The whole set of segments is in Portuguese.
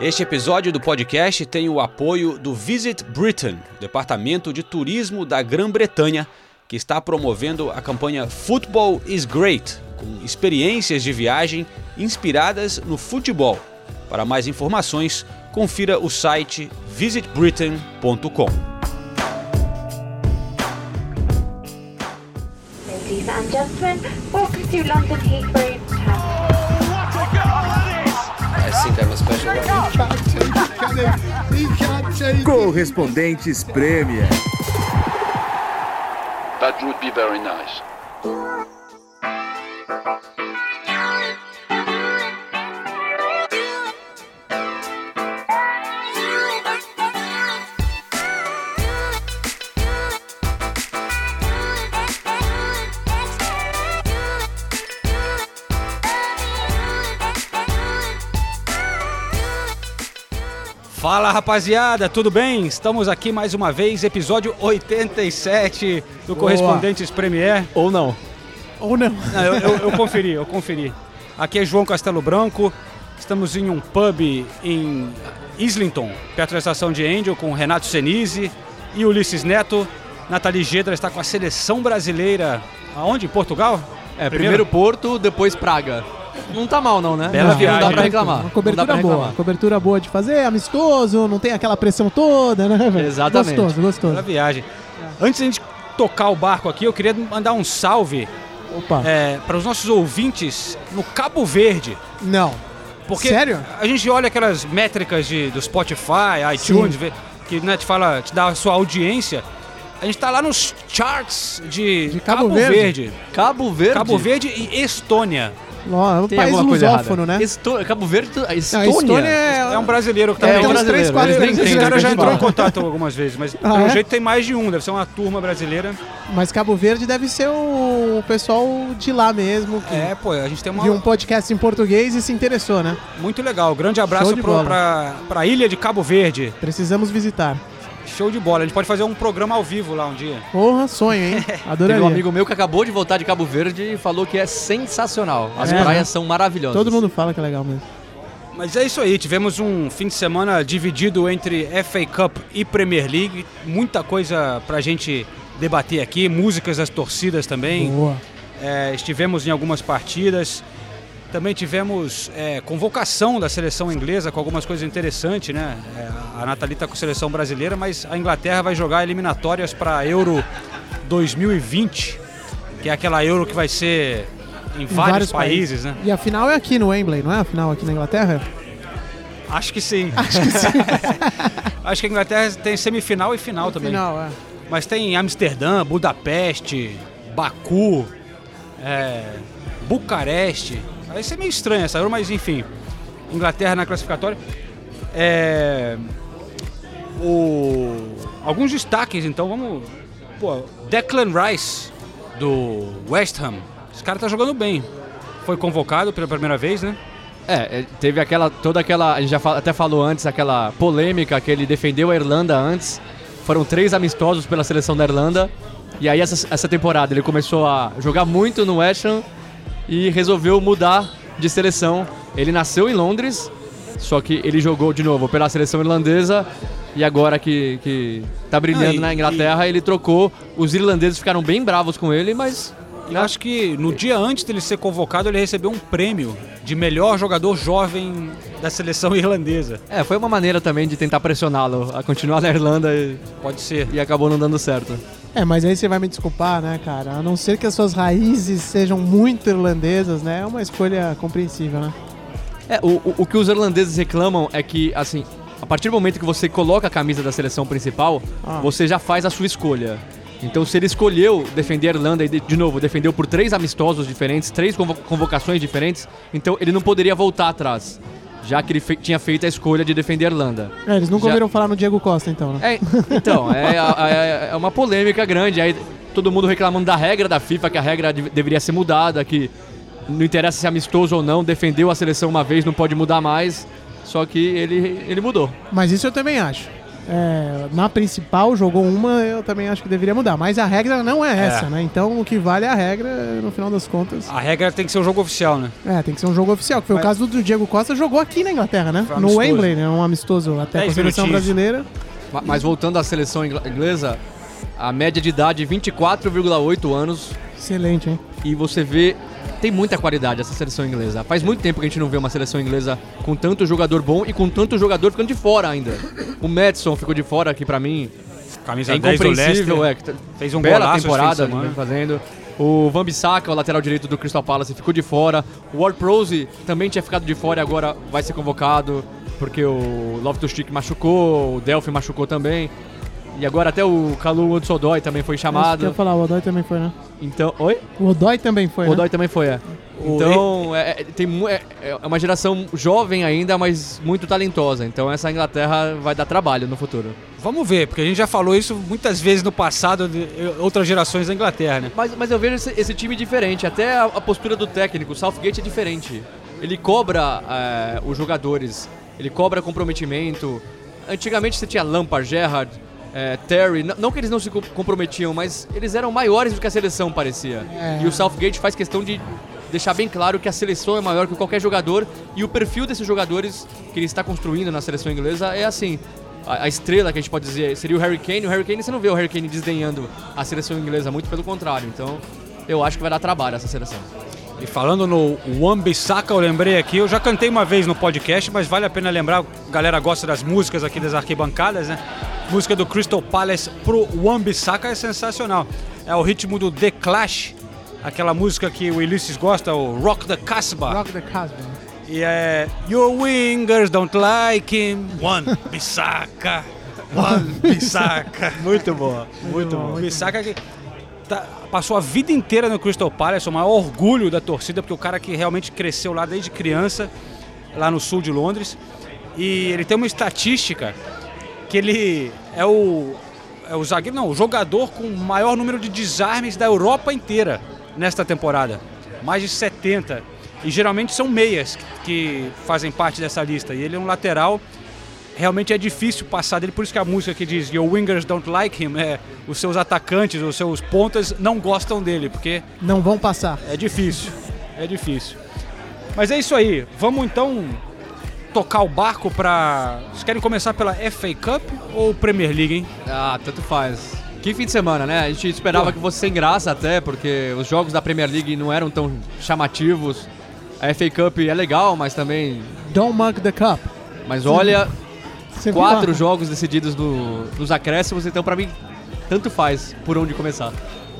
Este episódio do podcast tem o apoio do Visit Britain, Departamento de Turismo da Grã-Bretanha, que está promovendo a campanha Football is Great, com experiências de viagem inspiradas no futebol. Para mais informações, confira o site visitbritain.com. Ladies and gentlemen, welcome to London Heathrow Correspondentes Premier. That would be very nice. Fala rapaziada, tudo bem? Estamos aqui mais uma vez, episódio 87 do Correspondentes Premier. Ou não. Ou não. Não, eu, eu- eu conferi, eu conferi. Aqui é João Castelo Branco, estamos em um pub em Islington, perto da estação de Angel, com Renato Senise e Ulisses Neto. Nathalie Gedra está com a seleção brasileira. Aonde? Em Portugal? É, primeiro Porto, depois Praga. Não tá mal não, né? Bela não viagem. dá pra reclamar. Uma Não cobertura boa. reclamar. Cobertura boa de fazer, amistoso, não tem aquela pressão toda, né, velho? Exatamente. Gostoso, Bela gostoso. viagem. Antes de a gente tocar o barco aqui, eu queria mandar um salve Opa. é, para os nossos ouvintes no Cabo Verde. Não. Porque Sério? a gente olha aquelas métricas de, do Spotify, iTunes, vê- que né, te fala, te dá a sua audiência. A gente tá lá nos charts de, De Cabo Verde. Cabo Verde. Cabo Verde e Estônia. Ó, é um Tem país alguma coisa lusófono, errada. né? Esto... Cabo Verde, Não, Estônia. Estônia é... É um brasileiro que tá É, um brasileiro. três, quatro Eles nem Esse entendem cara o que já a gente entrou em fala. contato algumas vezes, mas Ah, pelo é? jeito tem mais de um, deve ser uma turma brasileira. Mas Cabo Verde deve ser o pessoal de lá mesmo, que É, pô, a gente tem uma viu um podcast em português e se interessou, né? muito legal. Grande abraço Show de pro, bola. pra, pra ilha de Cabo Verde. Precisamos visitar. Show de bola. A gente pode fazer um programa ao vivo lá um dia. Porra, sonho, hein? Adoraria. Teve um amigo meu que acabou de voltar de Cabo Verde e falou que é sensacional. As É, praias né? são maravilhosas. Todo mundo fala que é legal mesmo. Mas é isso aí, tivemos um fim de semana dividido entre FA Cup e Premier League. Muita coisa pra gente debater aqui, músicas das torcidas também. Boa. É, estivemos em algumas partidas. Também tivemos é, convocação da seleção inglesa com algumas coisas interessantes, né? É, a Nathalie tá com a seleção brasileira, mas a Inglaterra vai jogar eliminatórias para Euro 2020, que é aquela Euro que vai ser em Em vários, países, né? E a final é aqui no Wembley, não é? A final aqui na Inglaterra? Acho que sim. Acho que sim. Acho que a Inglaterra tem semifinal e final também. Final, é. Mas tem Amsterdã, Budapeste, Baku, é, Bucareste. Vai ser meio estranho essa Euro, mas enfim. Inglaterra na classificatória. É, o- alguns destaques, então, vamos. Pô, Declan Rice, do West Ham. Esse cara tá jogando bem. Foi convocado pela primeira vez, né? É, é, teve aquela, toda aquela, a gente já até falou antes, aquela polêmica que ele defendeu a Irlanda antes. Foram três amistosos pela seleção da Irlanda. E aí essa, essa temporada ele começou a jogar muito no West Ham e resolveu mudar de seleção. Ele nasceu em Londres, só que ele jogou de novo pela seleção irlandesa e agora que, que tá brilhando Ah, e- na Inglaterra, ele trocou. Os irlandeses ficaram bem bravos com ele, mas Eu acho que no dia antes dele ser convocado, ele recebeu um prêmio de melhor jogador jovem da seleção irlandesa. é, foi uma maneira também de tentar pressioná-lo a continuar na Irlanda e, Pode ser. e acabou não dando certo. É, mas aí você vai me desculpar, né, cara? A não ser que as suas raízes sejam muito irlandesas, né? É uma escolha compreensível, né? É, o, o, que os irlandeses reclamam é que, assim, a partir do momento que você coloca a camisa da seleção principal, Ah. você já faz a sua escolha. Então, se ele escolheu defender a Irlanda e, de, novo, defendeu por três amistosos diferentes, três convo- convocações diferentes, então ele não poderia voltar atrás, já que ele fe- tinha feito a escolha de defender a Irlanda. É, eles nunca Já- ouviram falar no Diego Costa, então, né? É, então, é, é- é uma polêmica grande. Aí todo mundo reclamando da regra da FIFA, que a regra de- deveria ser mudada, que não interessa se é amistoso ou não, defendeu a seleção uma vez, não pode mudar mais. Só que ele, ele mudou. Mas isso eu também acho. É, na principal jogou uma, eu também acho que deveria mudar. Mas a regra não é essa, né? Então o que vale é a regra, no final das contas. A regra tem que ser o jogo oficial, né? É, tem que ser um jogo oficial, que foi Mas- o caso do Diego Costa, jogou aqui na Inglaterra, né? No. Wembley, né? Um amistoso até com a seleção brasileira. Ma- Mas voltando à seleção ingl- inglesa, a média de idade 24,8 anos Excelente, hein? e você vê tem muita qualidade essa seleção inglesa. Faz muito tempo que a gente não vê uma seleção inglesa com tanto jogador bom e com tanto jogador ficando de fora ainda. O Madison ficou de fora aqui pra mim. Camisa É 10 do incompreensível, é. que t- Fez um bela temporada vem semana. fazendo. O Van Bissaka, o lateral direito do Crystal Palace, ficou de fora. O Ward Prowse também tinha ficado de fora e agora vai ser convocado porque o Loftus-Cheek machucou, o Delphi machucou também. E agora até o Kalu Hudson-Odoi também foi eu chamado. ia falar, o Odói também foi, né? Então, oi? O Odói também foi, O né? Odoi também foi, é. Então, é, é- tem, é, é uma geração jovem ainda, mas muito talentosa. Então essa Inglaterra vai dar trabalho no futuro. Vamos ver, porque a gente já falou isso muitas vezes no passado de outras gerações da Inglaterra, né? Mas, mas eu vejo esse, esse time diferente, até a, a postura do técnico, o Southgate é diferente. Ele cobra é, os jogadores, ele cobra comprometimento. Antigamente você tinha Lampard, Gerrard, é, Terry, não que eles não se co- comprometiam, mas eles eram maiores do que a seleção parecia. É. E o Southgate faz questão de deixar bem claro que a seleção é maior que qualquer jogador e o perfil desses jogadores que ele está construindo na seleção inglesa é assim. A, a estrela que a gente pode dizer seria o Harry Kane. O Harry Kane, você não vê o Harry Kane desdenhando a seleção inglesa, muito pelo contrário. Então, eu acho que vai dar trabalho essa seleção. E falando no Wan-Bissaka, eu lembrei aqui, eu já cantei uma vez no podcast, mas vale a pena lembrar, a galera gosta das músicas aqui das arquibancadas, né? Música do Crystal Palace pro Wan-Bissaka é sensacional. É o ritmo do The Clash, aquela música que o Ulisses gosta, o Rock the Casbah. Rock the Casbah. E é Your wingers don't like him, Wan-Bissaka, Wan-Bissaka. muito boa, muito bom, bom. muito Bissaka que tá- passou a vida inteira no Crystal Palace, o maior orgulho da torcida, porque o cara que realmente cresceu lá desde criança, lá no sul de Londres. E ele tem uma estatística que ele é o, é o zagueiro, não, o jogador com o maior número de desarmes da Europa inteira nesta temporada. Mais de 70. E geralmente são meias que fazem parte dessa lista. E ele é um lateral. Realmente é difícil passar dele, por isso que a música que diz Your wingers don't like him, é os seus atacantes, os seus pontas não gostam dele, porque Não vão passar. é difícil. É difícil. Mas é isso aí. Vamos então tocar o barco pra. Vocês querem começar pela FA Cup ou Premier League, hein? Ah, tanto faz. Que fim de semana, né? A gente esperava que fosse sem graça até, porque os jogos da Premier League não eram tão chamativos. A FA Cup é legal, mas também. Don't mug the cup. Mas olha, Você quatro jogos decididos no- nos acréscimos, então pra mim, tanto faz por onde começar.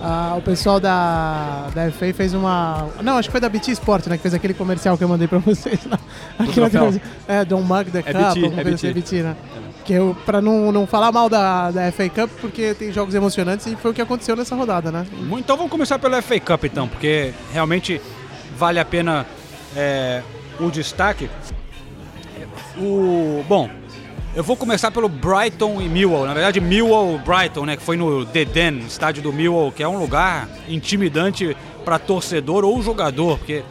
Ah, o pessoal da, da FA fez uma. Não, acho que foi da BT Sport, né? Que fez aquele comercial que eu mandei pra vocês lá. Aquela televisão. É, Don't Mug the Cup, BT, alguma é coisa assim, BT. BT, né? Que eu, pra não, não falar mal da, da FA Cup, porque tem jogos emocionantes e foi o que aconteceu nessa rodada, né? Então vamos começar pela FA Cup então, porque realmente vale a pena é, o destaque. O bom, eu vou começar pelo Brighton e Millwall. Na verdade, Millwall Brighton, né, que foi no The Den, estádio do Millwall, que é um lugar intimidante para torcedor ou jogador, porque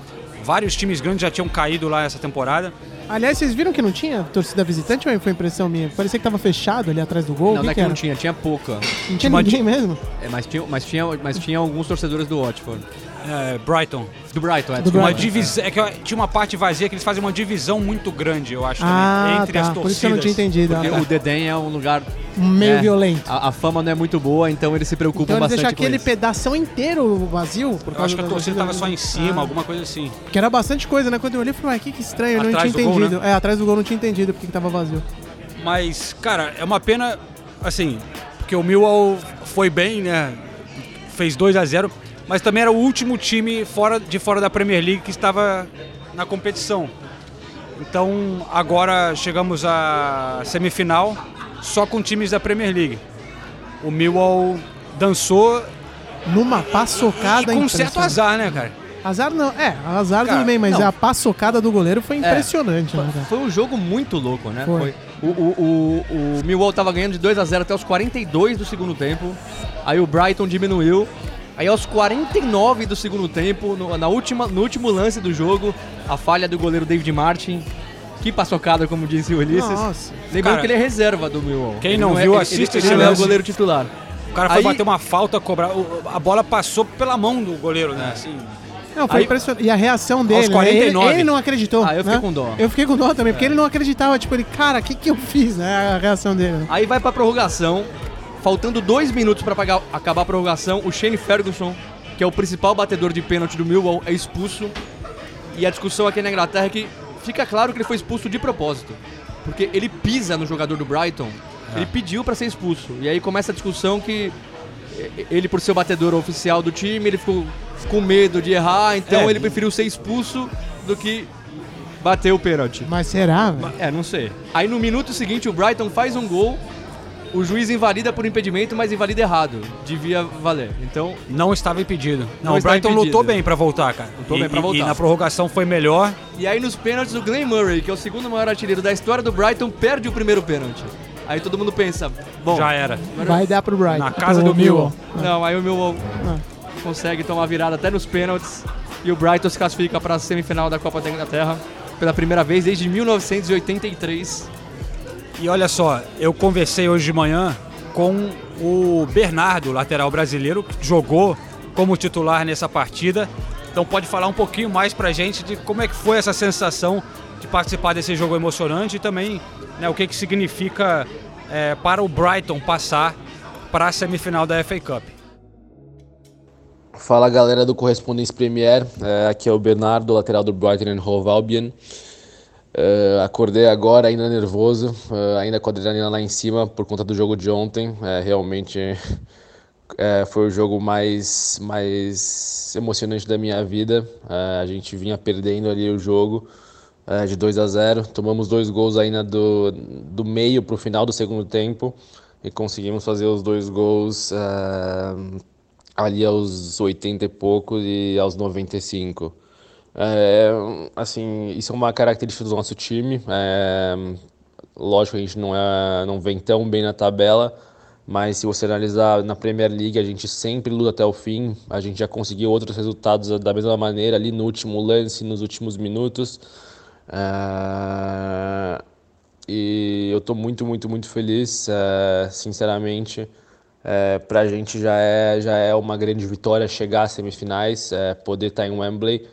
vários times grandes já tinham caído lá essa temporada. Aliás, vocês viram que não tinha torcida visitante ou foi impressão minha? Parecia que tava fechado ali atrás do gol. não, não é que, que não tinha, tinha pouca. Não tinha Mas ninguém mesmo? É, mas, tinha, mas, tinha, mas tinha alguns torcedores do Watford. É, Brighton. Do Brighton, é. Do desculpa. Uma Brighton. divisão, é que tinha uma parte vazia que eles fazem uma divisão muito grande, eu acho, Ah, também, entre tá. as Por torcidas. isso que eu não tinha entendido. Porque ah, tá. o Dedem é um lugar Meio é, violento. A, a fama não é muito boa, então eles se preocupam Então eles bastante aquele isso. pedação inteiro vazio. Por Eu acho que a torcida tava só em cima, Ah. alguma coisa assim. Porque era bastante coisa, né? Quando eu olhei, eu falei, ué, que, que estranho, eu não Atrás tinha do gol, entendido. É, atrás do gol não tinha entendido porque que tava vazio. Mas, cara, é uma pena, assim, porque o Millwall foi bem, né? Fez 2 a 0 mas também era o último time fora, de fora da Premier League que estava na competição. Então, agora chegamos à semifinal só com times da Premier League. O Millwall dançou Numa paçocada com um certo azar, né, cara? Azar não, é, azar Cara, tudo bem, mas não. a paçocada do goleiro foi impressionante, né, cara? Foi um jogo muito louco, né? Foi. O, o, o, o Millwall tava ganhando de 2 a 0 até os 42 do segundo tempo. Aí o Brighton diminuiu. Aí aos 49 do segundo tempo, no, na última, no último lance do jogo, a falha do goleiro David Martin. Que paçocada, como disse o Ulisses. Nossa. Lembrando Cara, que ele é reserva do Millwall. quem Ele não é- viu, ele- assiste ele, esse ele não é o lance. goleiro titular. O cara foi Aí- bater uma falta, cobrar. A bola passou pela mão do goleiro, né? Assim, Não, foi Aí- impressionante. E a reação dele, né? 49. Ele, ele não acreditou. Ah, eu fiquei né? com dó. Eu fiquei com dó também, porque ele não acreditava. Tipo, ele, cara, o que, que eu fiz, né? A reação dele. né? Aí vai pra prorrogação. Faltando dois minutos pagar- acabar a prorrogação, o Shane Ferguson, que é o principal batedor de pênalti do Millwall, é expulso. E a discussão aqui na Inglaterra é que fica claro que ele foi expulso de propósito. Porque ele pisa no jogador do Brighton, ele pediu pra ser expulso. E aí começa a discussão que ele, por ser o batedor oficial do time, ele ficou com medo de errar, então É. ele preferiu ser expulso do que bater o pênalti. Mas será, velho? É, não sei. Aí no minuto seguinte o Brighton faz um gol, o juiz invalida por impedimento, mas invalida errado. Devia valer. Então, não estava impedido. Não, Não o Brighton impedido. lutou bem pra voltar, cara. Lutou e, bem pra voltar. E na prorrogação foi melhor. e aí nos pênaltis o Glenn Murray, que é o segundo maior artilheiro da história do Brighton, perde o primeiro pênalti. Aí todo mundo pensa, bom, Já era. Vai dar pro Brighton. Na casa pro do Millwall. não, aí o Millwall Ah. consegue tomar virada até nos pênaltis e o Brighton se classifica para a semifinal da Copa da Inglaterra pela primeira vez desde 1983. E olha só, eu conversei hoje de manhã com o Bernardo, lateral brasileiro, que jogou como titular nessa partida. Então pode falar um pouquinho mais pra gente de como é que foi essa sensação de participar desse jogo emocionante e também né, o que, que significa é, para o Brighton passar para a semifinal da FA Cup. Fala galera do Correspondência Premier, É, aqui é o Bernardo, lateral do Brighton and Hove Albion. É, acordei agora ainda nervoso, é, ainda com a adrenalina lá em cima por conta do jogo de ontem. É, realmente é, foi o jogo mais, mais emocionante da minha vida. É, a gente vinha perdendo ali o jogo de 2 a 0. Tomamos dois gols ainda do, do meio para o final do segundo tempo e conseguimos fazer os dois gols ali aos 80 e poucos e aos 95. É, assim, isso é uma característica do nosso time. É, lógico a gente não, é, não vem tão bem na tabela, mas se você analisar na Premier League, a gente sempre luta até o fim. A gente já conseguiu outros resultados da mesma maneira ali no último lance, nos últimos minutos. É, e eu estou muito, muito, muito feliz, é, sinceramente. É, para a gente já é, já é uma grande vitória chegar às semifinais, é, poder estar em Wembley.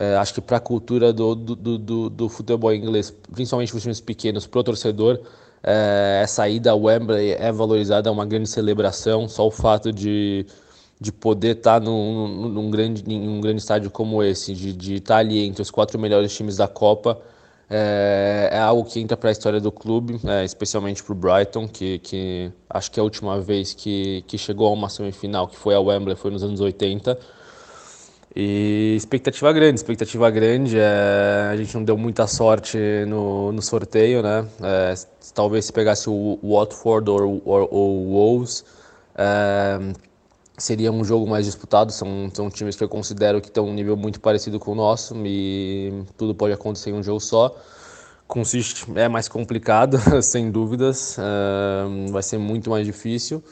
É, acho que para a cultura do, do, do, do- futebol inglês, principalmente para os times pequenos, para o torcedor, é, essa ida a Wembley é valorizada, é uma grande celebração. Só o fato de, de poder estar num, num, num grande, em um grande estádio como esse, de, de estar ali entre os quatro melhores times da Copa, é, é algo que entra para a história do clube, é, especialmente para o Brighton, que, que acho que a última vez que, que chegou a uma semifinal, que foi a Wembley, foi nos anos 80. E expectativa grande, expectativa grande. é, a gente não deu muita sorte no, no sorteio, né? É, talvez se pegasse o Watford ou o Wolves, é, seria um jogo mais disputado. São, são times que eu considero que estão um nível muito parecido com o nosso e tudo pode acontecer em um jogo só. City é mais complicado, sem dúvidas. é, vai ser muito mais difícil.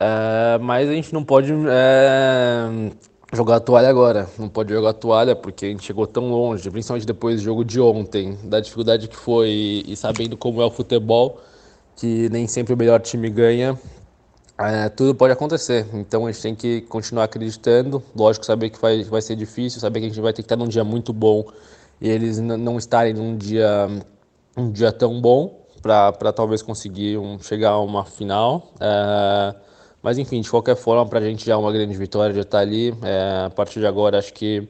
É, mas a gente não pode é, jogar a toalha agora. Não pode jogar a toalha porque a gente chegou tão longe, principalmente depois do jogo de ontem, da dificuldade que foi e, sabendo como é o futebol, que nem sempre o melhor time ganha. É, tudo pode acontecer, então a gente tem que continuar acreditando. Lógico, saber que vai, vai ser difícil, saber que a gente vai ter que estar num dia muito bom e eles não estarem num dia, um dia tão bom para talvez conseguir um, chegar a uma final. É, mas enfim, de qualquer forma, para a gente já é uma grande vitória de estar ali. É, a partir de agora, acho que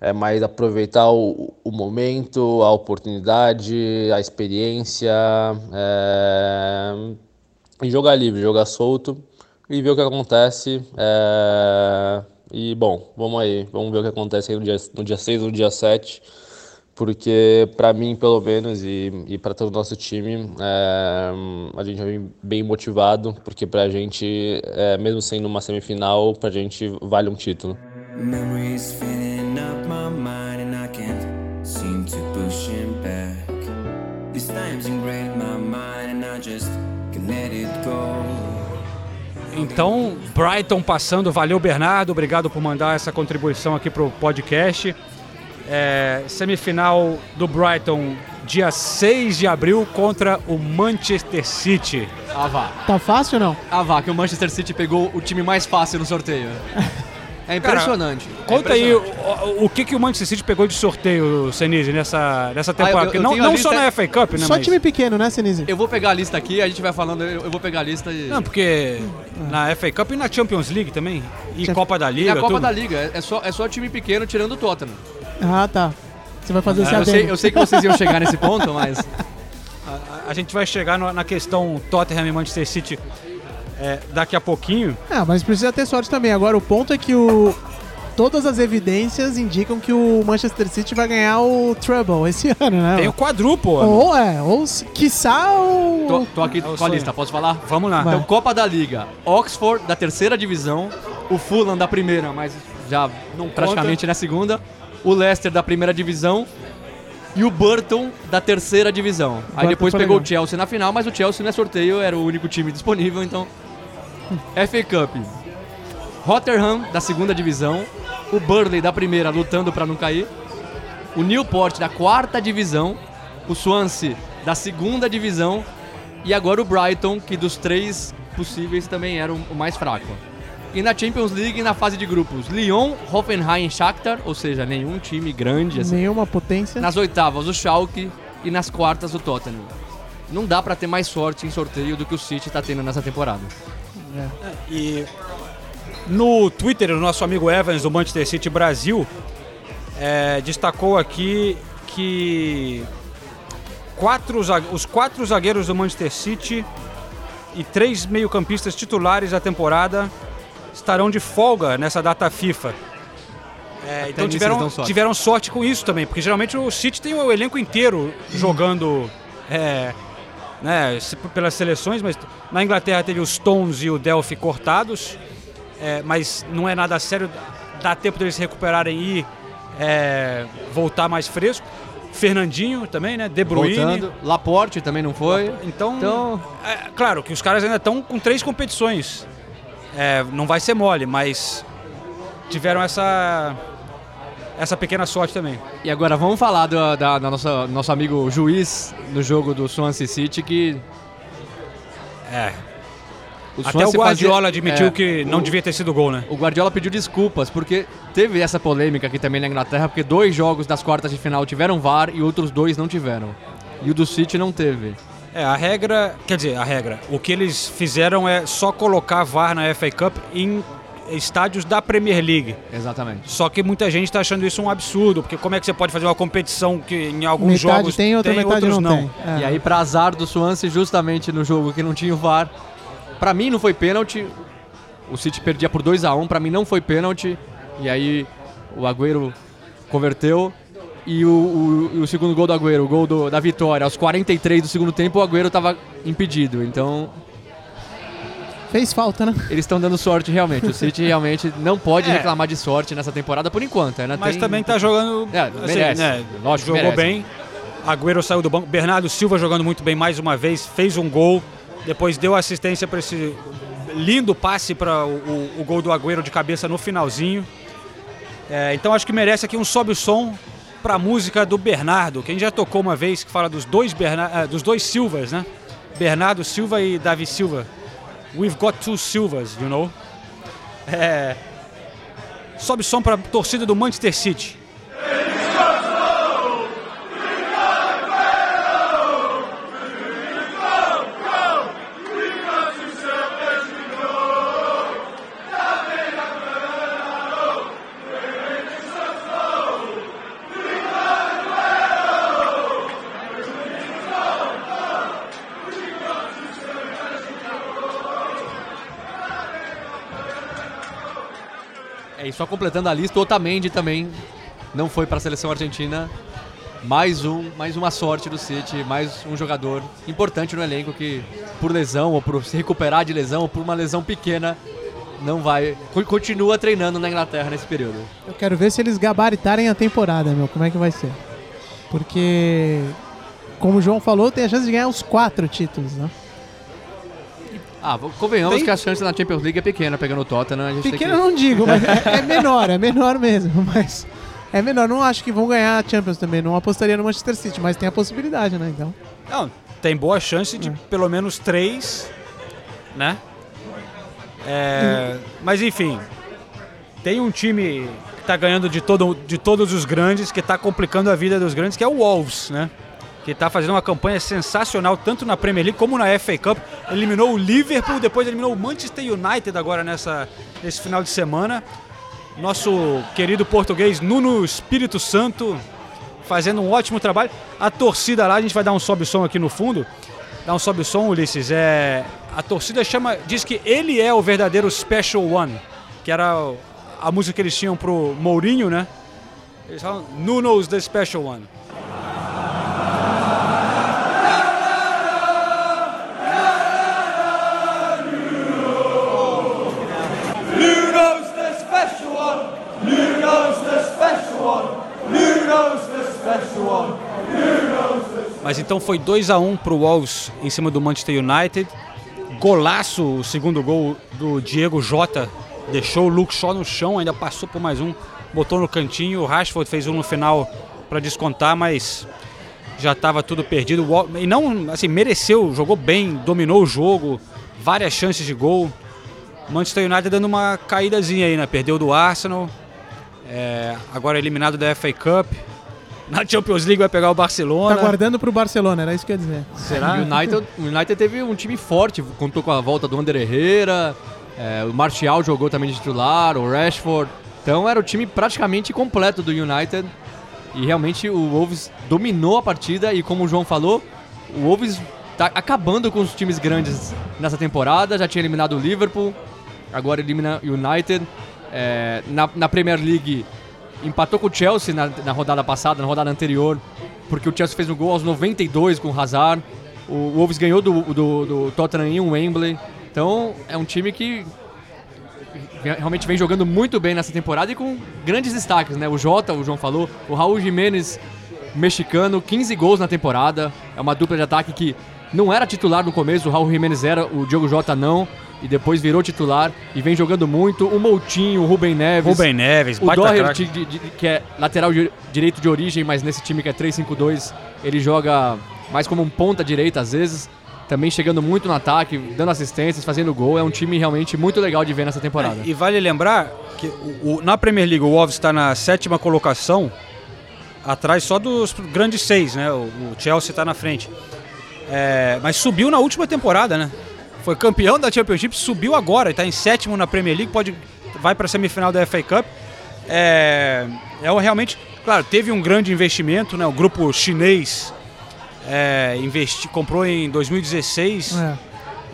é mais aproveitar o, o momento, a oportunidade, a experiência é, e jogar livre, jogar solto e ver o que acontece. é, e bom, vamos aí, vamos ver o que acontece no dia, no dia 6 ou no dia 7, porque para mim, pelo menos, e, e para todo o nosso time, é, a gente vem bem motivado, porque para a gente, é, mesmo sendo uma semifinal, para a gente vale um título. Então, Brighton passando, valeu Bernardo, obrigado por mandar essa contribuição aqui pro podcast. É, semifinal do Brighton, dia 6 de abril, contra o Manchester City. Ah, vá. Tá fácil ou não? Ah, vá, que o Manchester City pegou o time mais fácil no sorteio. É impressionante. É Conta aí impressionante. o, o que, que o Manchester City pegou de sorteio, Senise, nessa, nessa eu- temporada. eu Porque não não só na FA Cup, né? Só mas- time pequeno, né, Senise? Eu vou pegar a lista aqui, a gente vai falando, eu, eu vou pegar a lista e... Não, porque na FA Cup e na Champions League também. E Champ- Copa da e Liga. a Copa tudo. da Liga, é- é só, é só time pequeno tirando o Tottenham. Ah, tá. Você vai fazer esse Eu sei, eu sei que vocês iam chegar nesse ponto, mas... A, a gente vai chegar no- na questão Tottenham e Manchester City é, daqui a pouquinho. Ah, mas precisa ter sorte também. Agora, o ponto é que o... Todas as evidências indicam que o Manchester City vai ganhar o Treble esse ano, né? Tem o quadruplo. Ou é, ou se- quiçá o... Tô, tô aqui É com a lista, posso falar? Vamos lá. Vai. Então, Copa da Liga, Oxford da terceira divisão, o Fulham da primeira, mas já Não praticamente na segunda, o Leicester da primeira divisão e o Burton da terceira divisão. Aí depois pegou legal. o Chelsea na final, mas o Chelsea não é sorteio, era o único time disponível, então. FA Cup. Rotherham da segunda divisão, o Burley da primeira lutando para não cair, o Newport da quarta divisão, o Swansea da segunda divisão e agora o Brighton, que dos três possíveis também era o mais fraco. E na Champions League, na fase de grupos, Lyon, Hoffenheim e Shakhtar, ou seja, nenhum time grande assim. Nenhuma potência. Nas oitavas, o Schalke e nas quartas, o Tottenham. Não dá pra ter mais sorte em sorteio do que o City tá tendo nessa temporada. E no Twitter, o nosso amigo Evans do Manchester City Brasil é, destacou aqui que quatro, os quatro zagueiros do Manchester City e três meio-campistas titulares da temporada estarão de folga nessa data FIFA. É, então tiveram, sorte. tiveram sorte com isso também, porque geralmente o City tem o elenco inteiro jogando é, né, pelas seleções, mas na Inglaterra teve os Stones e o Delphi cortados, é, mas não é nada sério, dá tempo deles se recuperarem e é, voltar mais fresco. Fernandinho também, né? De Bruyne. Voltando, Laporte também não foi. Então, Então- é, claro que os caras ainda estão com três competições. É, não vai ser mole, mas tiveram essa essa pequena sorte também. E agora vamos falar do, da, da nossa, nosso amigo juiz no jogo do Swansea City, que É, o até o Guardiola fazia- admitiu é, que não o- devia ter sido gol, né? O Guardiola pediu desculpas, porque teve essa polêmica aqui também na Inglaterra, porque dois jogos das quartas de final tiveram VAR e outros dois não tiveram. E o do City não teve. É, a regra, quer dizer, a regra, o que eles fizeram é só colocar VAR na FA Cup em estádios da Premier League. Exatamente. Só que muita gente está achando isso um absurdo, porque como é que você pode fazer uma competição que em alguns metade jogos tem, outra metade outros não, tem. É. E aí, pra azar do Swansea, justamente no jogo que não tinha o VAR, pra mim não foi pênalti. O City perdia por 2 a 1 pra mim não foi pênalti. E aí o Agüero converteu. E o, o- o segundo gol do Agüero, o gol do- da vitória, aos 43 do segundo tempo, o Agüero tava impedido. Então, Fez falta, né? eles estão dando sorte realmente. O City realmente não pode É. reclamar de sorte nessa temporada por enquanto. Ainda Mas tem- também tá jogando. É, merece. Lógico que jogou merece. bem. Agüero saiu do banco. Bernardo Silva jogando muito bem mais uma vez, fez um gol. Depois deu assistência para esse lindo passe para o, o- o gol do Agüero de cabeça no finalzinho. É, então acho que merece aqui um sobe o som para a música do Bernardo, que a gente já tocou uma vez, que fala dos dois, Berna- ah, dos dois Silvas, né? Bernardo Silva e Davi Silva. We've got two Silvas, you know? É, sobe som para torcida do Manchester City. Só completando a lista, o Otamendi também não foi para a seleção argentina. Mais um, mais uma sorte do City, mais um jogador importante no elenco que por lesão ou por se recuperar de lesão ou por uma lesão pequena não vai, co- continua treinando na Inglaterra nesse período. Eu quero ver se eles gabaritarem a temporada, meu. Como é que vai ser? Porque, como o João falou, tem a chance de ganhar os quatro títulos, né? Ah, convenhamos Tem- que a chance na Champions League é pequena pegando o Tottenham. A gente Pequeno tem eu não digo, mas é, é menor, é menor mesmo. Mas É menor, não acho que vão ganhar a Champions também. Não apostaria no Manchester City, mas tem a possibilidade, né? Então. Não, tem boa chance de pelo menos três, né? É, mas enfim, tem um time que tá ganhando de, todo, de todos os grandes, que tá complicando a vida dos grandes, que é o Wolves, né? Que tá fazendo uma campanha sensacional, tanto na Premier League como na FA Cup. Eliminou o Liverpool, depois eliminou o Manchester United agora nessa, nesse final de semana. Nosso querido português Nuno Espírito Santo fazendo um ótimo trabalho. A torcida lá, a gente vai dar um sobe-som aqui no fundo. Dá um sobe-som, Ulisses. É, a torcida chama, diz que ele é o verdadeiro Special One, que era a música que eles tinham pro Mourinho, né? Eles falam Nuno's the Special One. Mas então foi 2 a 1 pro Wolves em cima do Manchester United. Golaço, o segundo gol do Diego Jota. Deixou o Luke Shaw no chão, ainda passou por mais um, botou no cantinho. O Rashford fez um no final para descontar, mas já estava tudo perdido. O E não, assim, mereceu, jogou bem, dominou o jogo, várias chances de gol. Manchester United dando uma caídazinha aí, né? Perdeu do Arsenal, é, agora eliminado da FA Cup. Na Champions League vai pegar o Barcelona. Tá guardando pro Barcelona, era isso que eu ia dizer. Será? O United, United teve um time forte, contou com a volta do Ander Herrera, é, o Martial jogou também de titular, o Rashford. Então era o time praticamente completo do United. E realmente o Wolves dominou a partida e como o João falou, o Wolves tá acabando com os times grandes nessa temporada, já tinha eliminado o Liverpool, agora elimina o United. É, na, na Premier League empatou com o Chelsea na, na rodada passada, na rodada anterior, porque o Chelsea fez um gol aos 92 com o Hazard. O Wolves ganhou do, do, do Tottenham em Wembley. Então é um time que realmente vem jogando muito bem nessa temporada e com grandes destaques, né? O Jota, o João falou, o Raul Jimenez, mexicano, 15 gols na temporada. É uma dupla de ataque que não era titular no começo, o Raul Jimenez era, o Diogo Jota não. E depois virou titular e vem jogando muito. O Moutinho, o Rubem Neves. Rubem Neves, o Doherty, de- de- que é lateral di- direito de origem, mas nesse time que é 3-5-2, ele joga mais como um ponta direita às vezes. Também chegando muito no ataque, dando assistências, fazendo gol. É um time realmente muito legal de ver nessa temporada. E vale lembrar que o- o- na Premier League o Wolves está na sétima colocação, atrás só dos grandes seis, né? O, o Chelsea está na frente. É, mas subiu na última temporada, né? Foi campeão da Championship, subiu agora, está em sétimo na Premier League, pode vai para a semifinal da FA Cup. É, é realmente, claro, teve um grande investimento, né? O grupo chinês é, investi, comprou em 2016, É.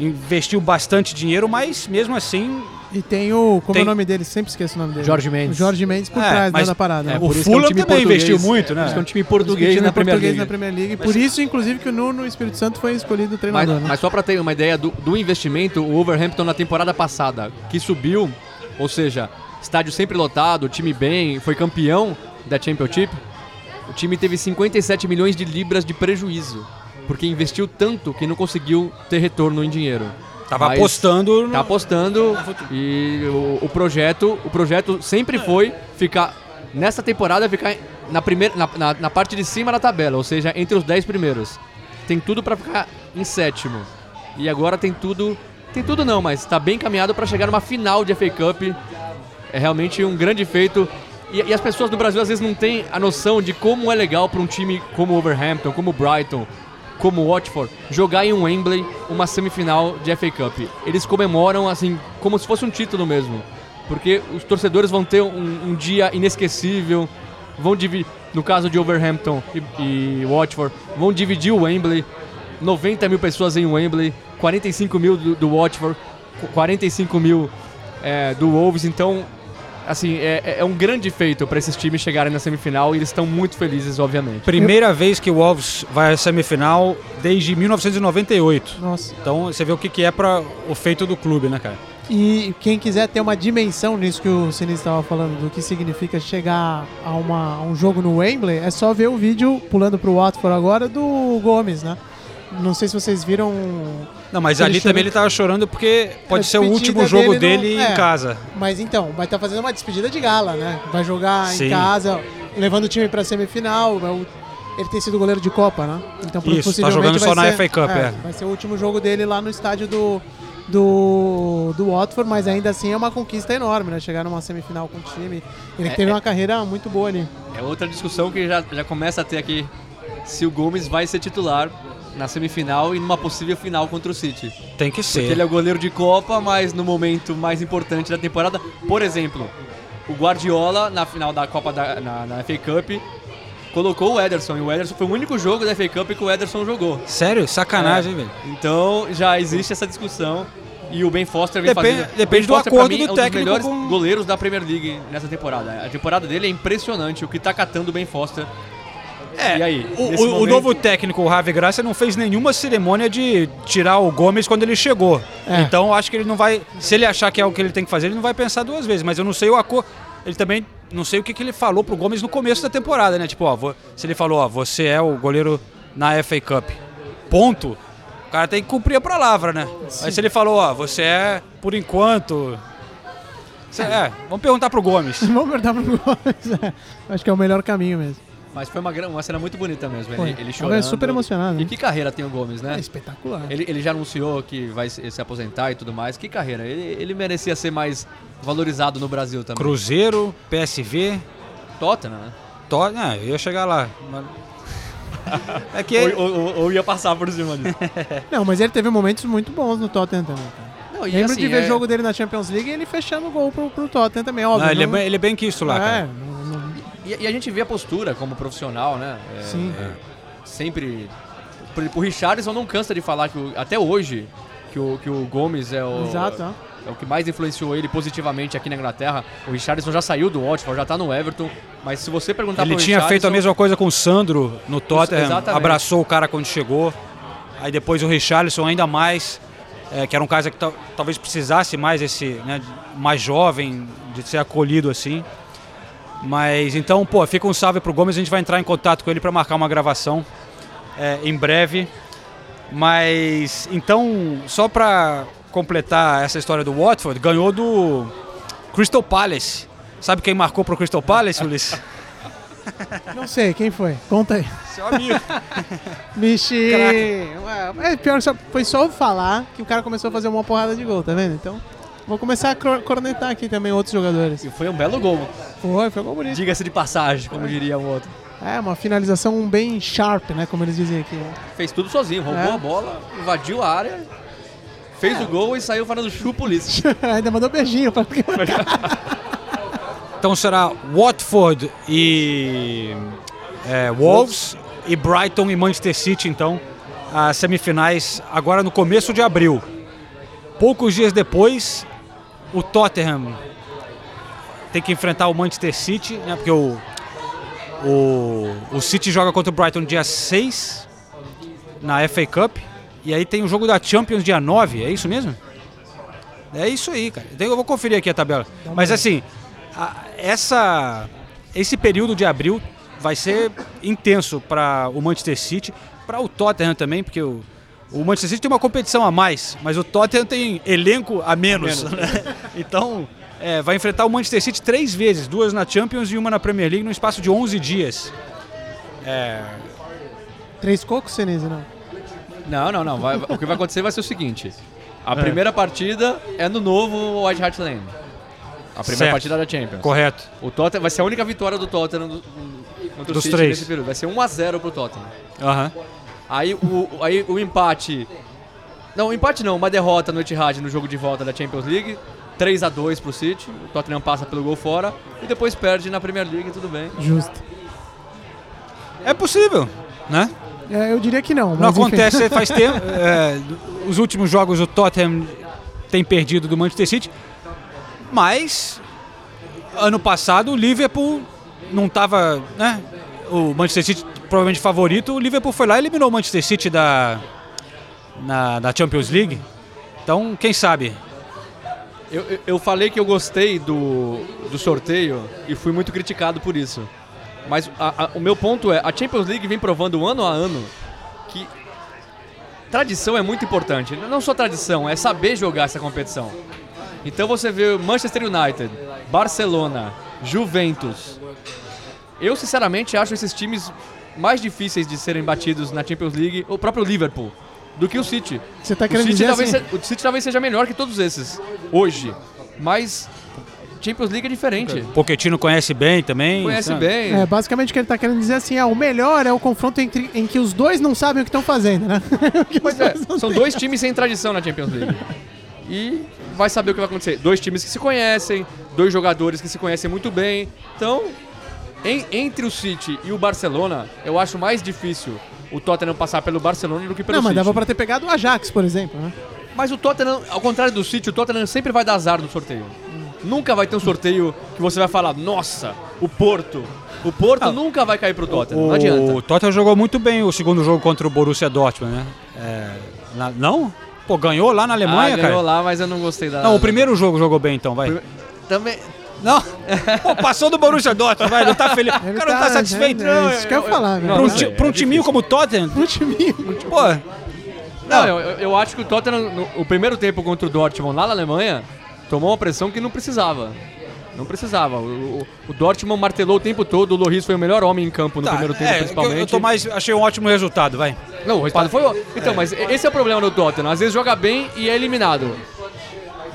investiu bastante dinheiro, mas mesmo assim E tem o. Como Tem- é o nome dele? Sempre esqueço o nome dele. Jorge Mendes. O Jorge Mendes por É, trás né, mas- da parada. É, o por isso que é um Fulham time também investiu muito, né? Por isso que é um time português tinha na Premier português League. na Premier League. Por isso, inclusive, que o Nuno Espírito Santo foi escolhido Mas, treinador. né? mas só para ter uma ideia do, do investimento, o Wolverhampton na temporada passada, que subiu, ou seja, estádio sempre lotado, time bem, foi campeão da Championship, o time teve 57 milhões de libras de prejuízo, porque investiu tanto que não conseguiu ter retorno em dinheiro. Tava Mas apostando no... Tá apostando e o, o projeto, o projeto sempre foi ficar nessa temporada ficar na primeira na, na, na parte de cima da tabela, ou seja, entre os 10 primeiros. Tem tudo para ficar em sétimo. E agora tem tudo, tem tudo não, mas tá bem encaminhado para chegar numa final de FA Cup. É realmente um grande feito. E, e as pessoas do Brasil às vezes não têm a noção de como é legal para um time como o Overhampton, como o Brighton, como o Watford, jogar em um Wembley uma semifinal de FA Cup. Eles comemoram assim, como se fosse um título mesmo. Porque os torcedores vão ter um, um dia inesquecível, vão dividir, no caso de Overhampton e, e Watford, vão dividir o Wembley, 90 mil pessoas em Wembley, 45 mil do, do Watford, 45 mil é, do Wolves, então assim, é, é um grande feito para esses times chegarem na semifinal e eles estão muito felizes, obviamente. Primeira vez que o Wolves vai à semifinal desde 1998. Nossa. Então você vê o que, que é para o feito do clube, né, cara? E quem quiser ter uma dimensão nisso que o Sinistro estava falando, do que significa chegar a, uma, a um jogo no Wembley, é só ver o vídeo, pulando pro Watford agora, do Gomes, né? Não sei se vocês viram. Não, mas ali também ele tava chorando porque pode A ser o último jogo dele dele, em é. casa. Mas então, vai estar fazendo uma despedida de gala, né? Vai jogar Sim. em casa. levando o time pra semifinal. é Ele tem sido goleiro de Copa, né? Então, Isso, tá jogando vai só na ser- FA Cup, é. Vai ser o último jogo dele lá no estádio do, do, do Watford, mas ainda assim é uma conquista enorme, né? Chegar numa semifinal com o time. Ele É, teve é. uma carreira muito boa ali. É outra discussão que já, já começa a ter aqui se o Gomes vai ser titular na semifinal e numa possível final contra o City. Tem que ser. Porque ele é o goleiro de Copa, mas no momento mais importante da temporada. Por exemplo, o Guardiola, na final da Copa da, na, na FA Cup, colocou o Ederson. E o Ederson foi o único jogo da FA Cup que o Ederson jogou. Sério? Sacanagem, É. velho. Então já existe essa discussão. E o Ben Foster vem Depende- fazendo. depende do Foster, acordo mim, do é um técnico dos melhores com- goleiros da Premier League nessa temporada. A temporada dele é impressionante. O que tá catando o Ben Foster. É, e aí? O, o- o momento- novo técnico, o Ravi Graça, não fez nenhuma cerimônia de tirar o Gomes quando ele chegou. É. Então acho que ele não vai. Se ele achar que é o que ele tem que fazer, ele não vai pensar duas vezes. Mas eu não sei o acordo. Ele também. Não sei o que, que ele falou pro Gomes no começo da temporada, né? Tipo, ó, se ele falou, ó, você é o goleiro na FA Cup. Ponto. O cara tem que cumprir a palavra, né? Mas se ele falou, ó, você é, por enquanto. É, vamos perguntar pro Gomes. Vamos perguntar pro Gomes. é. Acho que é o melhor caminho mesmo. Mas foi uma, uma cena muito bonita mesmo. Foi. Ele, ele chorando. super emocionado, E né? que carreira tem o Gomes, né? É espetacular. Ele, ele já anunciou que vai se, se aposentar e tudo mais. Que carreira. Ele, ele merecia ser mais valorizado no Brasil também. Cruzeiro, PSV, Tottenham, né? Tot... Ah, eu ia chegar lá. mas- É que Ou, ou- ou- ou ia passar por cima disso. Não, mas ele teve momentos muito bons no Tottenham também, cara. Não, e Lembro assim, de ver é- jogo dele na Champions League e ele fechando o gol pro, pro Tottenham também, óbvio. Não, ele, é não- bem, ele é bem quisto lá, É, cara. não- E, e a gente vê a postura como profissional, né? É, Sim. é, sempre. Por exemplo, o Richarlison não cansa de falar que o- até hoje que o, que o Gomes é o. Exato, ó. É o que mais influenciou ele positivamente aqui na Inglaterra. O Richarlison já saiu do Watford, já tá no Everton. Mas se você perguntar Ele tinha feito a mesma coisa com o Sandro no Tottenham, exatamente. abraçou o cara quando chegou. Aí depois o Richarlison ainda mais, é, que era um cara que tal- talvez precisasse mais esse, né, mais jovem, de ser acolhido assim. Mas então, pô, fica um salve pro Gomes, a gente vai entrar em contato com ele para marcar uma gravação é, em breve. Mas então, só para completar essa história do Watford, ganhou do Crystal Palace. Sabe quem marcou pro Crystal Palace, Ulisses? Não sei, quem foi? Conta aí. Seu amigo. Michi! É pior, foi só eu falar que o cara começou a fazer uma porrada de gol, tá vendo? Então, vou começar a cor- cornetar aqui também outros jogadores. E foi um belo gol. Foi, foi um gol bonito. Diga-se de passagem, como diria o outro. É, uma finalização bem sharp, né? Como eles dizem aqui. Fez tudo sozinho, roubou É. a bola, invadiu a área, fez o gol e saiu falando polícia. Ainda mandou beijinho pra Então será Watford e é, Wolves e Brighton e Manchester City, então, as semifinais agora no começo de abril. Poucos dias depois, o Tottenham tem que enfrentar o Manchester City, né, porque o, o, o City joga contra o Brighton dia 6 na FA Cup, e aí tem o jogo da Champions dia 9, é isso mesmo? É isso aí, cara. Então Eu vou conferir aqui a tabela. Mas assim, a- essa, esse período de abril vai ser intenso para o Manchester City, para o Tottenham também, porque o, o Manchester City tem uma competição a mais, mas o Tottenham tem elenco a menos. né? Então, é, vai enfrentar o Manchester City três vezes, duas na Champions e uma na Premier League, no espaço de 11 dias. É, Três cocos, Senise, não? Não, não, não. vai- o que vai acontecer vai ser o seguinte: a É. primeira partida é no novo White Hart Lane. A primeira Certo. partida da Champions. Correto. O Tottenham vai ser a única vitória do Tottenham do, contra Dos o City três. nesse período. Vai ser 1x0 pro Tottenham. Aham. Aí o, aí o empate. Não, o empate não, uma derrota no Etihad no jogo de volta da Champions League. 3 a 2 pro City. O Tottenham passa pelo gol fora e depois perde na Premier League, tudo bem. Justo. É possível, né? É, eu diria que não. Não mas enfim. acontece faz tempo. é, os últimos jogos o Tottenham tem perdido do Manchester City, mas ano passado o Liverpool não estava, né? O Manchester City provavelmente favorito, o Liverpool foi lá e eliminou o Manchester City da na, da Champions League. Então, quem sabe? Eu, eu, eu falei que eu gostei do, do sorteio e fui muito criticado por isso. Mas a- a- o meu ponto é, a Champions League vem provando ano a ano que tradição é muito importante. Não só tradição, é saber jogar essa competição. Então você vê Manchester United, Barcelona, Juventus, Eu, sinceramente, acho esses times mais difíceis de serem batidos na Champions League, o próprio Liverpool, do que o City. Você tá O querendo City, dizer talvez assim? se- o City talvez seja melhor que todos esses, hoje. Mas Champions League é diferente. Pochettino conhece bem também. Conhece sabe? bem. É, basicamente o que ele tá querendo dizer assim, ah, o melhor é o confronto entre, em que os dois não sabem o que estão fazendo, né? Pois é, são dois times sem tradição na Champions League. E vai saber o que vai acontecer. Dois times que se conhecem, dois jogadores que se conhecem muito bem. Então, em- entre o City e o Barcelona, eu acho mais difícil o Tottenham passar pelo Barcelona do que pelo Não, mas City. dava pra ter pegado o Ajax, por exemplo, né? Mas o Tottenham, ao contrário do City, o Tottenham sempre vai dar azar no sorteio. Nunca vai ter um sorteio que você vai falar, nossa, o Porto. O Porto nunca vai cair pro Tottenham, não adianta. O Tottenham jogou muito bem o segundo jogo contra o Borussia Dortmund, né? É, na- não? Pô, ganhou lá na Alemanha, ah, ganhou cara? lá, mas eu não gostei da... Não, o primeiro jogo jogou bem, então, vai. Prime- Também... Não, Pô, passou do Borussia Dortmund, vai, não tá feliz. O Ele cara não tá satisfeito, é, não. é isso que eu ia falar, velho. Pra um, não ti- sei, pra um é timinho como o Tottenham, Um timinho. pô, Não, eu, eu- eu acho que o Tottenham, no, o primeiro tempo contra o Dortmund lá na Alemanha, tomou uma pressão que não precisava. Não precisava. O, o- o Dortmund martelou o tempo todo, o Loris foi o melhor homem em campo no tá, primeiro tempo, é, principalmente. eu, eu tô mais, achei um ótimo resultado, vai. Não, o resultado foi. o- Então, mas esse é o problema do Tottenham. Às vezes joga bem e é eliminado.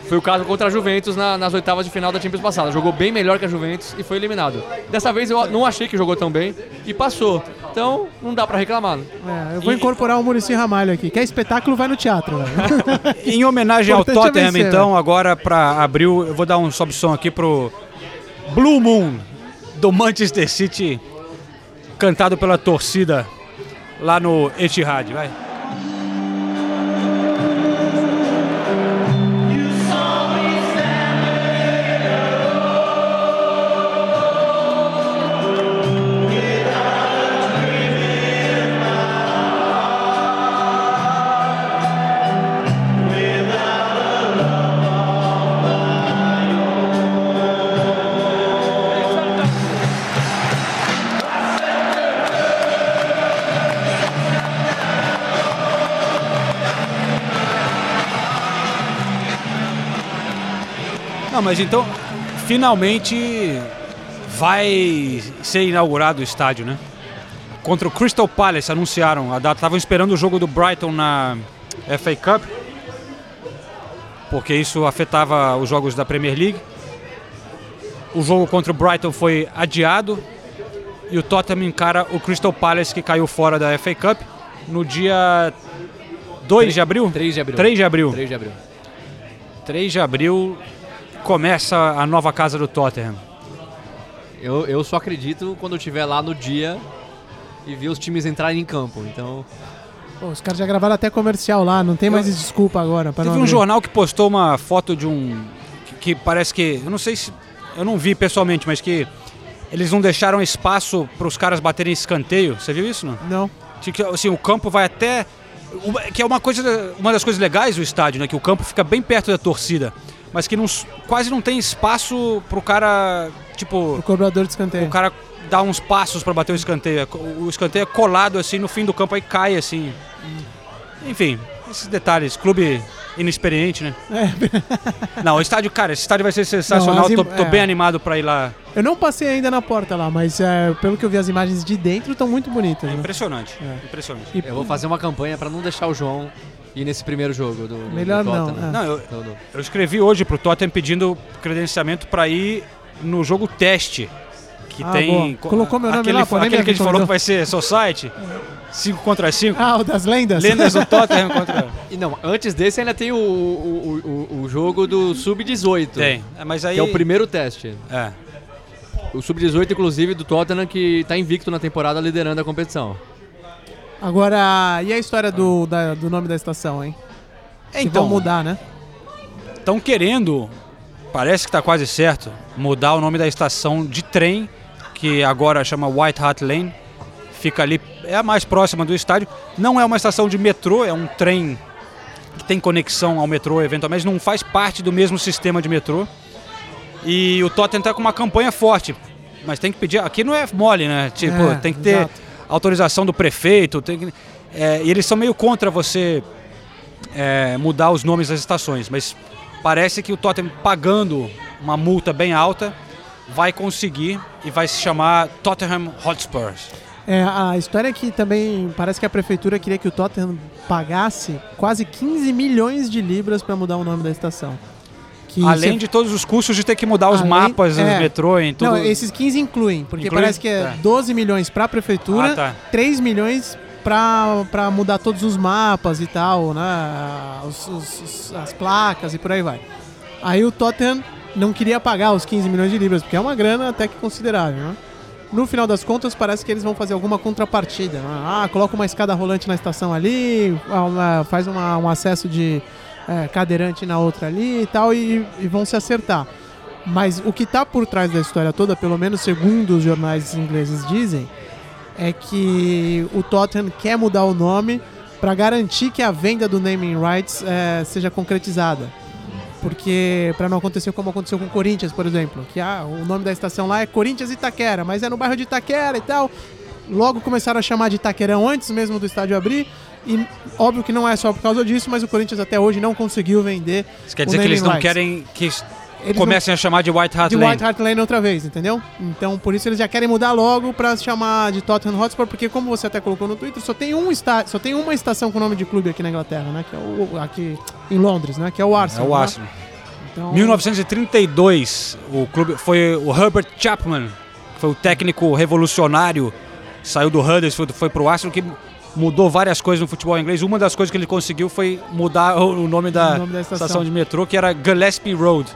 Foi o caso contra a Juventus na- nas oitavas de final da Champions passada. Jogou bem melhor que a Juventus e foi eliminado. Dessa vez eu não achei que jogou tão bem e passou. Então, não dá pra reclamar. É, eu vou incorporar o Muricy Ramalho aqui. Quer espetáculo, vai no teatro. Em homenagem ao é Tottenham, vencer, então, agora pra abril, eu vou dar um sobe som aqui pro Blue Moon do Manchester City, cantado pela torcida lá no Etihad, vai. Mas então, finalmente vai ser inaugurado o estádio, né? Contra o Crystal Palace, anunciaram a data. Estavam esperando o jogo do Brighton na FA Cup, porque isso afetava os jogos da Premier League. O jogo contra o Brighton foi adiado e o Tottenham encara o Crystal Palace, que caiu fora da FA Cup, no dia 2 de abril? 3 de abril. 3 de abril. 3 de abril. 3 de abril começa a nova casa do Tottenham. Eu, eu só acredito quando eu estiver lá no dia e ver os times entrarem em campo. Então, Pô, os caras já gravaram até comercial lá, não tem mais desculpa agora. Teve não um jornal que postou uma foto de um. que, que parece que. Eu não sei se. Eu não vi pessoalmente, mas que eles não deixaram espaço para os caras baterem escanteio. Você viu isso, não? Não. Tinha que, Assim, o campo vai até. uma- Que é uma coisa. Uma das coisas legais do estádio, né? Que o campo fica bem perto da torcida. Mas que não, quase não tem espaço pro cara. Tipo. O cobrador de escanteio. O cara dá uns passos para bater o escanteio. É O escanteio é colado assim no fim do campo, aí cai assim. Enfim, esses detalhes. Clube inexperiente, né? É. Não, o estádio, cara, esse estádio vai ser sensacional. Não, tô, tô é. bem animado para ir lá. Eu não passei ainda na porta lá, mas é, pelo que eu vi as imagens de dentro estão muito bonitas. né? Impressionante. É. Impressionante. E- eu vou fazer uma campanha pra não deixar o João ir nesse primeiro jogo do, do Melhor do não, é. Não, eu, eu escrevi hoje pro Tottenham pedindo credenciamento para ir no jogo teste. Que Ah, tem. boa. Colocou meu nome aquele, lá, Aquele que a gente falou que vai ser Society. 5 contra 5. Ah, o das lendas? Lendas do Tottenham contra. E não, antes desse ainda tem o, o, o, o jogo do Sub-18. Tem. É, mas aí. Que é o primeiro teste. É. O Sub-18, inclusive, do Tottenham, que tá invicto na temporada, liderando a competição. Agora, e a história do, da- do nome da estação, hein? Que Então, vão mudar, né? estão querendo, parece que está quase certo, mudar o nome da estação de trem, que agora chama White Hart Lane. Fica ali, é a mais próxima do estádio. Não é uma estação de metrô, é um trem que tem conexão ao metrô eventualmente, não faz parte do mesmo sistema de metrô. E o Tottenham está com uma campanha forte, mas tem que pedir. Aqui não é mole, né? Tipo, É, tem que ter exato. autorização do prefeito. Que, é, e eles são meio contra você é, mudar os nomes das estações, mas parece que o Tottenham pagando uma multa bem alta vai conseguir e vai se chamar Tottenham Hotspurs. É, a história é que também parece que a prefeitura queria que o Tottenham pagasse quase 15 milhões de libras para mudar o nome da estação. Que Além cê- de todos os custos de ter que mudar os Além- mapas, é. os metrô e tudo. Não, esses 15 incluem, porque Inclui? parece que é Tá. 12 milhões para a prefeitura, Ah, tá. 3 milhões para mudar todos os mapas e tal, né? Os- os- os- as placas e por aí vai. Aí o Tottenham não queria pagar os 15 milhões de libras, porque é uma grana até que considerável, né? No final das contas, parece que eles vão fazer alguma contrapartida. Ah, coloca uma escada rolante na estação ali, ah, faz uma- um acesso de é, cadeirante na outra ali e tal, e, e vão se acertar. Mas o que está por trás da história toda, pelo menos segundo os jornais ingleses dizem, é que o Tottenham quer mudar o nome para garantir que a venda do naming rights é, seja concretizada. Porque para não acontecer como aconteceu com o Corinthians, por exemplo, que ah, o nome da estação lá é Corinthians Itaquera, mas é no bairro de Itaquera e tal. Logo começaram a chamar de Itaquerão antes mesmo do estádio abrir. E óbvio que não é só por causa disso, mas o Corinthians até hoje não conseguiu vender. Isso quer dizer que eles não querem que Eles comecem a chamar de White Hart de Lane. White Hart Lane outra vez, entendeu? Então por isso eles já querem mudar logo pra se chamar de Tottenham Hotspur, porque como você até colocou no Twitter, só tem um está, só tem uma estação com nome de clube aqui na Inglaterra, né? Que é o aqui em Londres, né? Que é o É Arsenal. o né? Arsenal. Então, 1932, o clube foi o Herbert Chapman, que foi o técnico revolucionário, saiu do Huddersfield, foi pro Arsenal que mudou várias coisas no futebol inglês. Uma das coisas que ele conseguiu foi mudar o o nome da, O nome da estação. estação de metrô, que era Gillespie Road.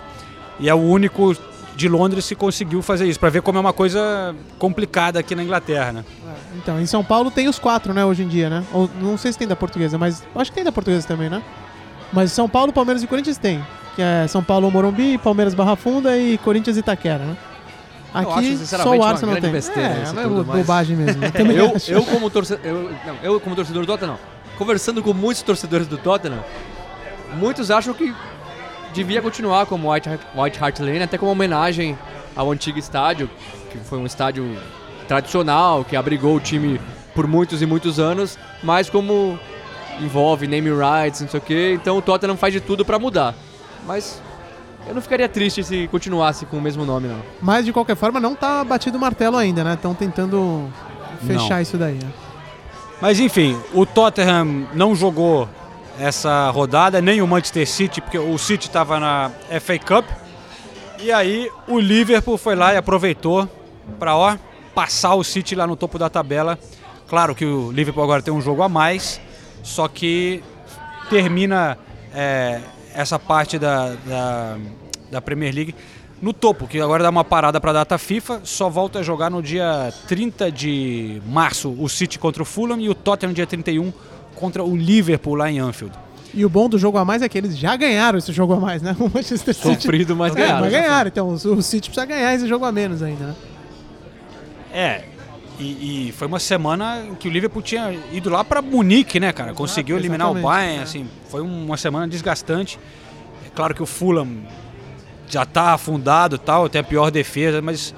E é o único de Londres que conseguiu fazer isso, para ver como é uma coisa complicada aqui na Inglaterra, né? Então, em São Paulo tem os quatro, né, hoje em dia, né? Ou, não sei se tem da portuguesa, mas acho que tem da portuguesa também, né? Mas São Paulo, Palmeiras e Corinthians tem. Que é São Paulo Morumbi, Palmeiras Barra Funda e Corinthians Itaquera, né? Eu Aqui acho, só o Arsenal tem. besteira é, é tudo, bo- mas- bobagem mesmo. Eu, eu, eu como torcedor, eu, não, eu como torcedor do Tottenham, conversando com muitos torcedores do Tottenham, muitos acham que devia continuar como White Hart, White Hart Lane, até como homenagem ao antigo estádio, que foi um estádio tradicional, que abrigou o time por muitos e muitos anos, mas como envolve name rights, não sei o que, então o Tottenham faz de tudo pra mudar. Mas eu não ficaria triste se continuasse com o mesmo nome, não. Mas de qualquer forma não tá batido o martelo ainda, né? Estão tentando fechar Não. isso daí. Né? Mas enfim, o Tottenham não jogou essa rodada, nem o Manchester City, porque o City estava na FA Cup. E aí o Liverpool foi lá e aproveitou para ó passar o City lá no topo da tabela. Claro que o Liverpool agora tem um jogo a mais, só que termina é, essa parte da, da, da Premier League no topo, que agora dá uma parada para a data FIFA, só volta a jogar no dia 30 de março o City contra o Fulham e o Tottenham dia 31 contra o Liverpool lá em Anfield. E o bom do jogo a mais é que eles já ganharam esse jogo a mais, né? O Manchester City. Sofrido, mas É, ganharam. mas ganharam. Então o City precisa ganhar esse jogo a menos ainda, né? É, e, e foi uma semana em que o Liverpool tinha ido lá para Munique, né, cara? Conseguiu eliminar o Bayern, é. assim, foi uma semana desgastante. É claro que o Fulham já tá afundado e tal, tem a pior defesa, mas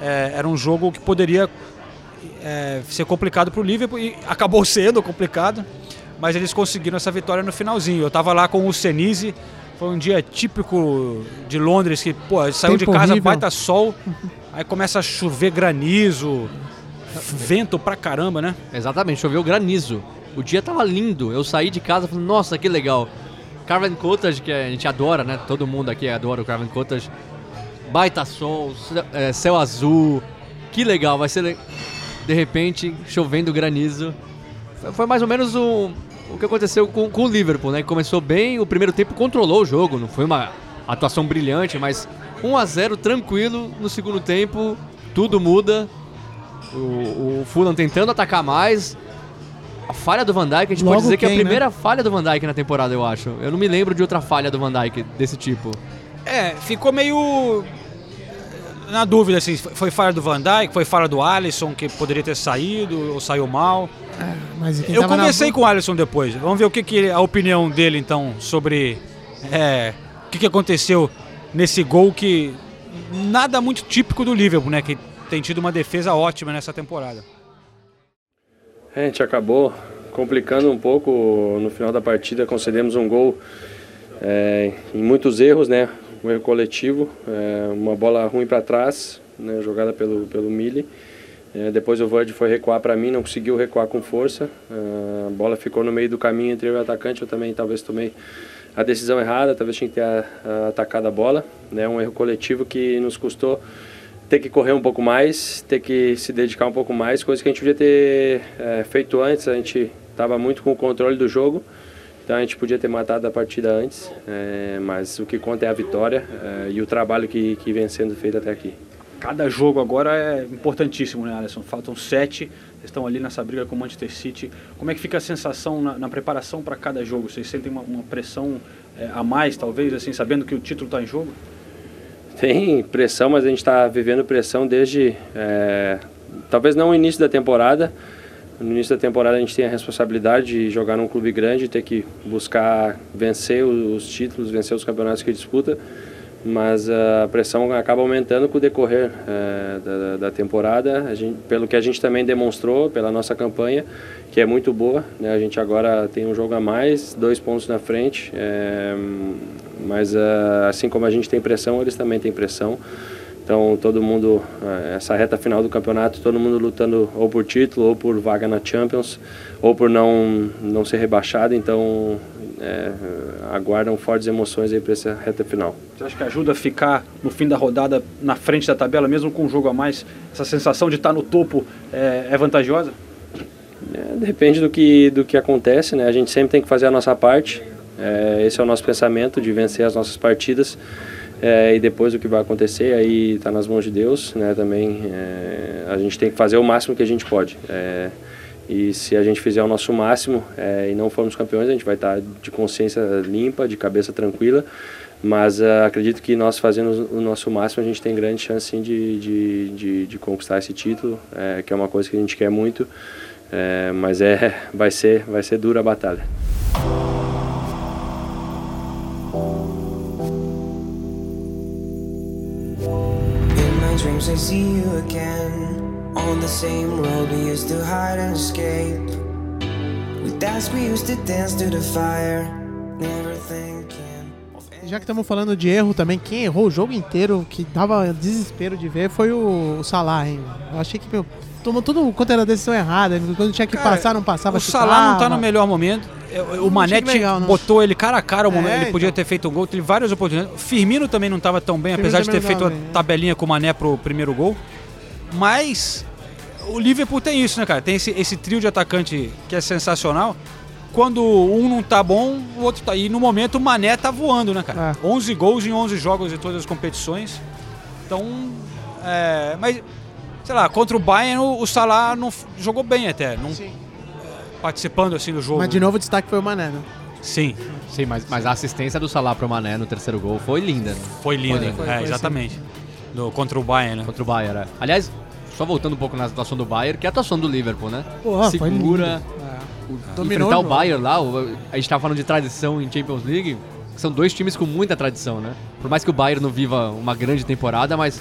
é, era um jogo que poderia é, ser complicado para o Liverpool e acabou sendo complicado, mas eles conseguiram essa vitória no finalzinho. Eu tava lá com o Senise, foi um dia típico de Londres que, pô, saiu de Tempo casa, horrível. baita sol, aí começa a chover granizo, vento pra caramba, né? Exatamente, choveu granizo. O dia tava lindo. Eu saí de casa falando, nossa, que legal. Carven Cottage, que a gente adora, né? Todo mundo aqui adora o Carven Cottage. Baita sol, céu, é, céu azul. Que legal, vai ser. De repente, chovendo granizo. Foi- mais ou menos o, o que aconteceu com, com o Liverpool, né? Que começou bem, o primeiro tempo controlou o jogo. Não foi uma atuação brilhante, mas 1 a 0 tranquilo. No segundo tempo, tudo muda. O, o Fulham tentando atacar mais. A falha do Van Dijk, a gente Logo pode dizer que é a quem, né? primeira falha do Van Dijk na temporada, eu acho. Eu não me lembro de outra falha do Van Dijk desse tipo. É, ficou meio na dúvida assim, foi falha do Van Dijk, foi falha do Alisson que poderia ter saído ou saiu mal. Mas quem Eu tava na- conversei com o Alisson depois. Vamos ver o que, que a opinião dele então sobre é, o que, que aconteceu nesse gol que nada muito típico do Liverpool, né? Que tem tido uma defesa ótima nessa temporada. É, a gente acabou complicando um pouco no final da partida, concedemos um gol é, em muitos erros, né? Um erro coletivo, é, uma bola ruim para trás, né, jogada pelo, pelo Mille. É, depois o Verde foi recuar para mim, não conseguiu recuar com força. É, a bola ficou no meio do caminho entre eu e o atacante. Eu também talvez tomei a decisão errada, talvez tinha que ter a, a atacado a bola. Né, um erro coletivo que nos custou ter que correr um pouco mais, ter que se dedicar um pouco mais, coisa que a gente podia ter é, feito antes. A gente estava muito com o controle do jogo, então a gente podia ter matado a partida antes, é, mas o que conta é a vitória é, e o trabalho que, que vem sendo feito até aqui. Cada jogo agora é importantíssimo, né, Alisson? Faltam sete, vocês estão ali nessa briga com o Manchester City. Como é que fica a sensação na, na preparação para cada jogo? Vocês sentem uma, uma pressão é, a mais, talvez, assim, sabendo que o título está em jogo? Tem pressão, mas a gente está vivendo pressão desde, é, talvez não no início da temporada. No início da temporada a gente tem a responsabilidade de jogar num clube grande, ter que buscar vencer os títulos, vencer os campeonatos que disputa mas a pressão acaba aumentando com o decorrer é, da, da, temporada, gente, pelo que a gente também demonstrou pela nossa campanha, que é muito boa. Né? A gente agora tem um jogo a mais, dois pontos na frente, é, mas é, assim como a gente tem pressão, eles também têm pressão. Então todo mundo, é, essa reta final do campeonato, todo mundo lutando ou por título, ou por vaga na Champions, ou por não, não ser rebaixado. Então é, aguardam fortes emoções aí para essa reta final. Você acha que ajuda a ficar no fim da rodada na frente da tabela, mesmo com um jogo a mais? Essa sensação de estar no topo é, é vantajosa? É, depende do que, do que acontece, né? A gente sempre tem que fazer a nossa parte. Esse é o nosso pensamento de vencer as nossas partidas. É, e depois o que vai acontecer aí está nas mãos de Deus, né? Também é, a gente tem que fazer o máximo que a gente pode. É, e se a gente fizer o nosso máximo é, e não formos campeões, a gente vai estar de consciência limpa, de cabeça tranquila. Mas uh, acredito que nós fazendo o nosso máximo, a gente tem grande chance sim, de, de, de, de, conquistar esse título, é, que é uma coisa que a gente quer muito. É, mas é, vai, ser, vai ser dura a batalha. My dreams I see you again On the same road we used to hide and escape. We danced, we used to dance to the fire. Never thinking. Já que estamos falando de erro também, quem errou o jogo inteiro, que dava desespero de ver, foi o, Salah, hein? Eu achei que, meu, tomou tudo quanto era decisão errada. Quando tinha que Cara, passar, não passava. O Salah não tá no melhor momento. O Manete botou ele cara a cara o momento. É, ele podia então. ter feito um gol, teve várias oportunidades. O Firmino também não estava tão bem, apesar de ter feito a tabelinha com o Mané pro primeiro gol. Mas o Liverpool tem isso, né, cara? Tem esse, esse trio de atacante que é sensacional. Quando um não tá bom, o outro tá. E no momento o Mané tá voando, né, cara? É. 11 gols em 11 jogos de todas as competições. Então, é, mas, sei lá, contra o Bayern o, Salah não jogou bem até. Não, é, participando assim do jogo. Mas de novo o destaque foi o Mané, né? Sim. Sim, mas, mas a assistência do Salah pro Mané no terceiro gol foi linda. Né? Foi linda, foi, foi, é, exatamente. No, contra o Bayern, né? Contra o Bayern, é. Aliás, só voltando um pouco na atuação do Bayern, que é a atuação do Liverpool, né? Porra, Segura. É. O, enfrentar o Bayern lá, a gente tava falando de tradição em Champions League, são dois times com muita tradição, né? Por mais que o Bayern não viva uma grande temporada, mas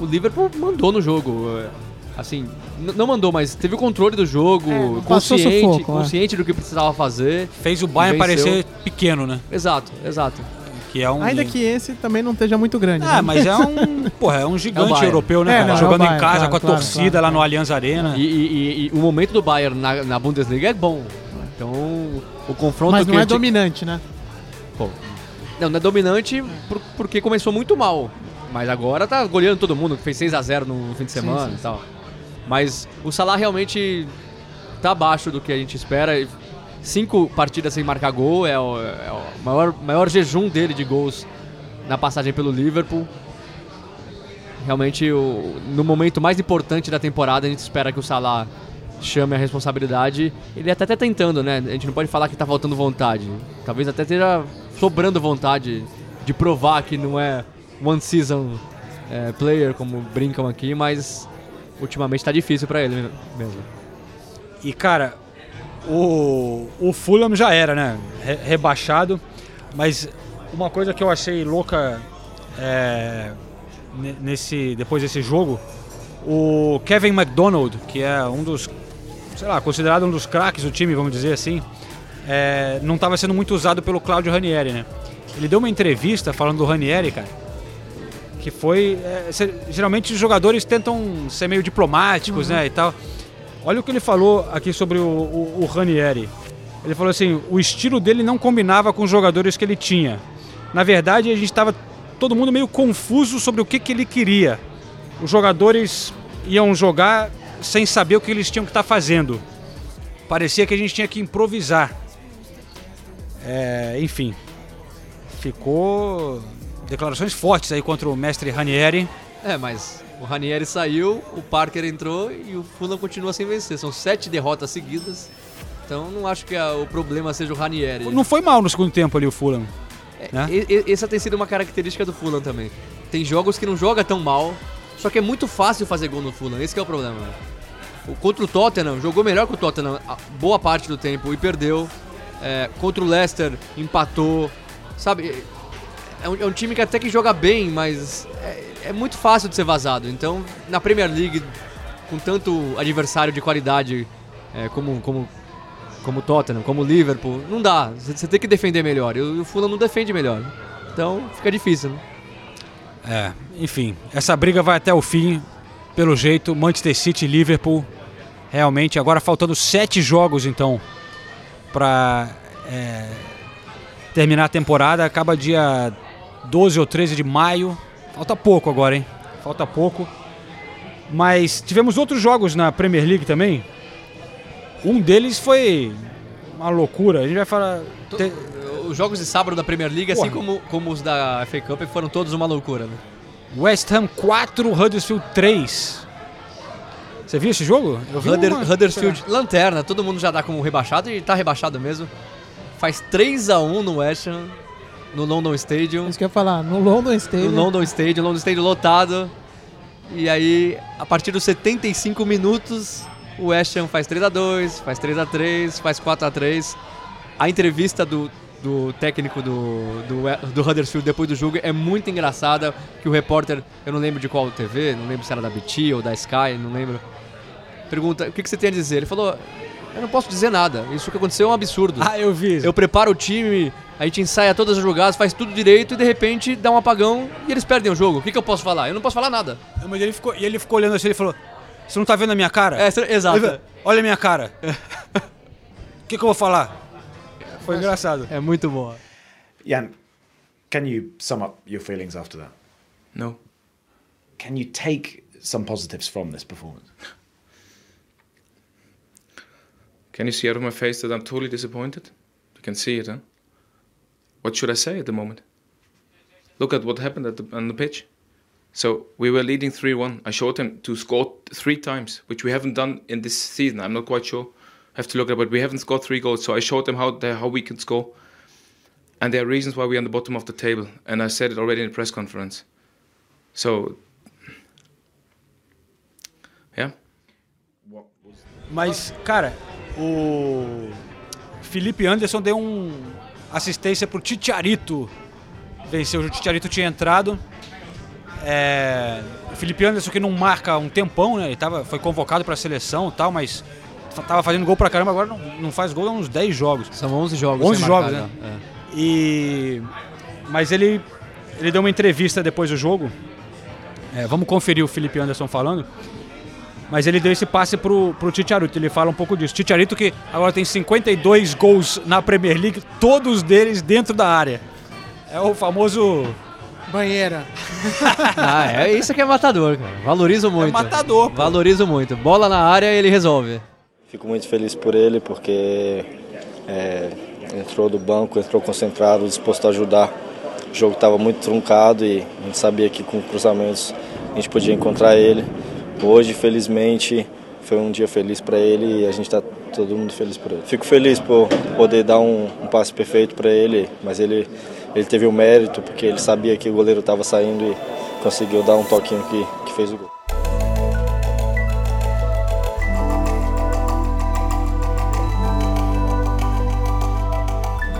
o Liverpool mandou no jogo. É, assim, não mandou, mas teve o controle do jogo, é, consciente, sufoco, consciente é. do que precisava fazer. Fez o Bayern parecer pequeno, né? Exato, exato. Que é um... Ainda que esse também não esteja muito grande. Ah, né? mas é um, porra, é um gigante é europeu, né? É, não, Jogando é Bayern, em casa claro, com a claro, torcida claro, lá no Allianz Arena. E, e, e, o momento do Bayern na, na, Bundesliga é bom. Então, o confronto. Mas não é dominante, né? Pô, não, não é dominante por, porque começou muito mal. Mas agora tá goleando todo mundo, fez 6 a 0 no fim de semana sim, sim, e tal. Mas o Salah realmente tá abaixo do que a gente espera cinco partidas sem marcar gol, é o, é o maior, maior jejum dele de gols na passagem pelo Liverpool. Realmente, o, no momento mais importante da temporada, a gente espera que o Salah chame a responsabilidade. Ele até tá tentando, né? A gente não pode falar que tá faltando vontade. Talvez até esteja sobrando vontade de provar que não é one season é, player, como brincam aqui, mas ultimamente tá difícil para ele mesmo. E cara, o, o Fulham já era, né? Re, rebaixado. Mas uma coisa que eu achei louca é, nesse, depois desse jogo, o Kevin McDonald, que é um dos, sei lá, considerado um dos craques do time, vamos dizer assim, é, não estava sendo muito usado pelo Claudio Ranieri, né? Ele deu uma entrevista falando do Ranieri, cara, Que foi. é, geralmente os jogadores tentam ser meio diplomáticos, né? E tal. Olha o que ele falou aqui sobre o, o, o Ranieri. Ele falou assim: o estilo dele não combinava com os jogadores que ele tinha. Na verdade, a gente estava todo mundo meio confuso sobre o que, que ele queria. Os jogadores iam jogar sem saber o que eles tinham que estar fazendo. Parecia que a gente tinha que improvisar. É, enfim, ficou declarações fortes aí contra o mestre Ranieri. É, mas o Ranieri saiu, o Parker entrou e o Fulham continua sem vencer. São sete derrotas seguidas. Então não acho que a- o problema seja o Ranieri. Não foi mal no segundo tempo ali o Fulham. né? E- essa tem sido uma característica do Fulham também. Tem jogos que não joga tão mal, só que é muito fácil fazer gol no Fulham. Esse que é o problema. O, contra o Tottenham, jogou melhor que o Tottenham a boa parte do tempo e perdeu. É, contra o Leicester, empatou. Sabe, é um, é um time que até que joga bem, mas é, é muito fácil de ser vazado. Então, na Premier League, com tanto adversário de qualidade é, como, como, como Tottenham, como Liverpool, não dá. Você tem que defender melhor. E o, Fulham não defende melhor. Então, fica difícil, né? É, enfim, essa briga vai até o fim, pelo jeito. Manchester City e Liverpool. Realmente, agora faltando sete jogos então para terminar a temporada. Acaba dia 12 ou 13 de maio. Falta pouco agora, hein? Falta pouco. Mas tivemos outros jogos na Premier League também. Um deles foi uma loucura. A gente vai falar. te- Os jogos de sábado da Premier League, assim Porra. como, como os da FA Cup, foram todos uma loucura, né? West Ham 4, Huddersfield 3. Você viu esse jogo? Eu vi Hudder- uma- Huddersfield, lanterna, todo mundo já dá como rebaixado e tá rebaixado mesmo. Faz 3x1 no West Ham, no London Stadium. Isso que eu ia falar, no London No Stadium. London Stadium, London Stadium lotado. E aí, a partir dos 75 minutos, o West Ham faz 3x2, faz 3x3, faz 4x3. A entrevista do, do técnico do, do, do Huddersfield depois do jogo é muito engraçada, que o repórter, eu não lembro de qual TV, não lembro se era da BT ou da Sky, não lembro. Pergunta, o que, que você tem a dizer? Ele falou, eu não posso dizer nada, isso que aconteceu é um absurdo. Ah, eu vi. Eu preparo o time, a gente ensaia todas as jogadas, faz tudo direito e de repente dá um apagão e eles perdem o jogo. O que, que eu posso falar? Eu não posso falar nada. Não, Mas ele ficou, e ele ficou olhando assim, ele falou: Você não tá vendo a minha cara? É, cê- exato. Ele Olha a minha cara. O que, que eu vou falar? Foi engraçado. É muito boa. Jan, can you sum up your feelings after that? No. Can you take some positives from this performance? Can you see out of my face that I'm totally disappointed? You can see it, huh? What should I say at the moment? Look at what happened at the, on the pitch. So we were leading 3 1. I showed them to score three times, which we haven't done in this season. I'm not quite sure. I have to look at it, but we haven't scored three goals. So I showed them how, how we can score. And there are reasons why we're on the bottom of the table. And I said it already in the press conference. So, yeah. Mas, cara, o Felipe Anderson deu um assistência pro Titiarito. Venceu, o Titiarito tinha entrado. É, o Felipe Anderson que não marca um tempão, né? Ele tava, foi convocado pra seleção e tal, mas tava fazendo gol pra caramba, agora não, não faz gol há uns 10 jogos. São 11 jogos 11 sem jogos, marcar né? é. E mas ele ele deu uma entrevista depois do jogo. É, vamos conferir o Felipe Anderson falando. Mas ele deu esse passe pro, pro Titiarito, ele fala um pouco disso. Titiarito que agora tem 52 gols na Premier League, todos deles dentro da área. É o famoso Banheira. Ah, é isso que é matador, cara. Valorizo muito. matador, pô. Valorizo muito. Bola na área, ele resolve. Fico muito feliz por ele porque é, entrou do banco, entrou concentrado, disposto a ajudar. O jogo estava muito truncado e a gente sabia que com cruzamentos a gente podia encontrar ele. Hoje, felizmente, foi um dia feliz para ele e a gente está todo mundo feliz por ele. Fico feliz por poder dar um, um passe perfeito para ele, mas ele, ele teve o mérito porque ele sabia que o goleiro estava saindo e conseguiu dar um toquinho que, que fez o gol.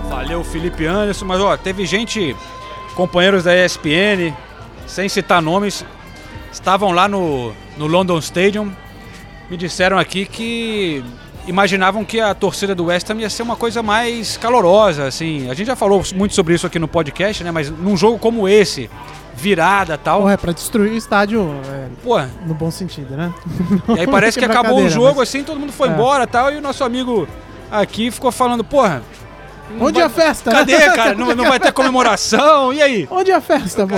Valeu, Felipe Anderson. Mas, ó, teve gente, companheiros da ESPN, sem citar nomes, estavam lá no, no London Stadium. Me disseram aqui que imaginavam que a torcida do West Ham ia ser uma coisa mais calorosa, assim. A gente já falou muito sobre isso aqui no podcast, né? Mas num jogo como esse, virada tal. Porra, é pra destruir o estádio. É, Pô. No bom sentido, né? E aí parece que acabou o jogo, mas- assim, todo mundo foi É. embora tal, e o nosso amigo aqui ficou falando, porra. Não Onde vai- é a festa? Cadê, cara? Não, não vai ter comemoração? E aí? Onde é a festa, pô?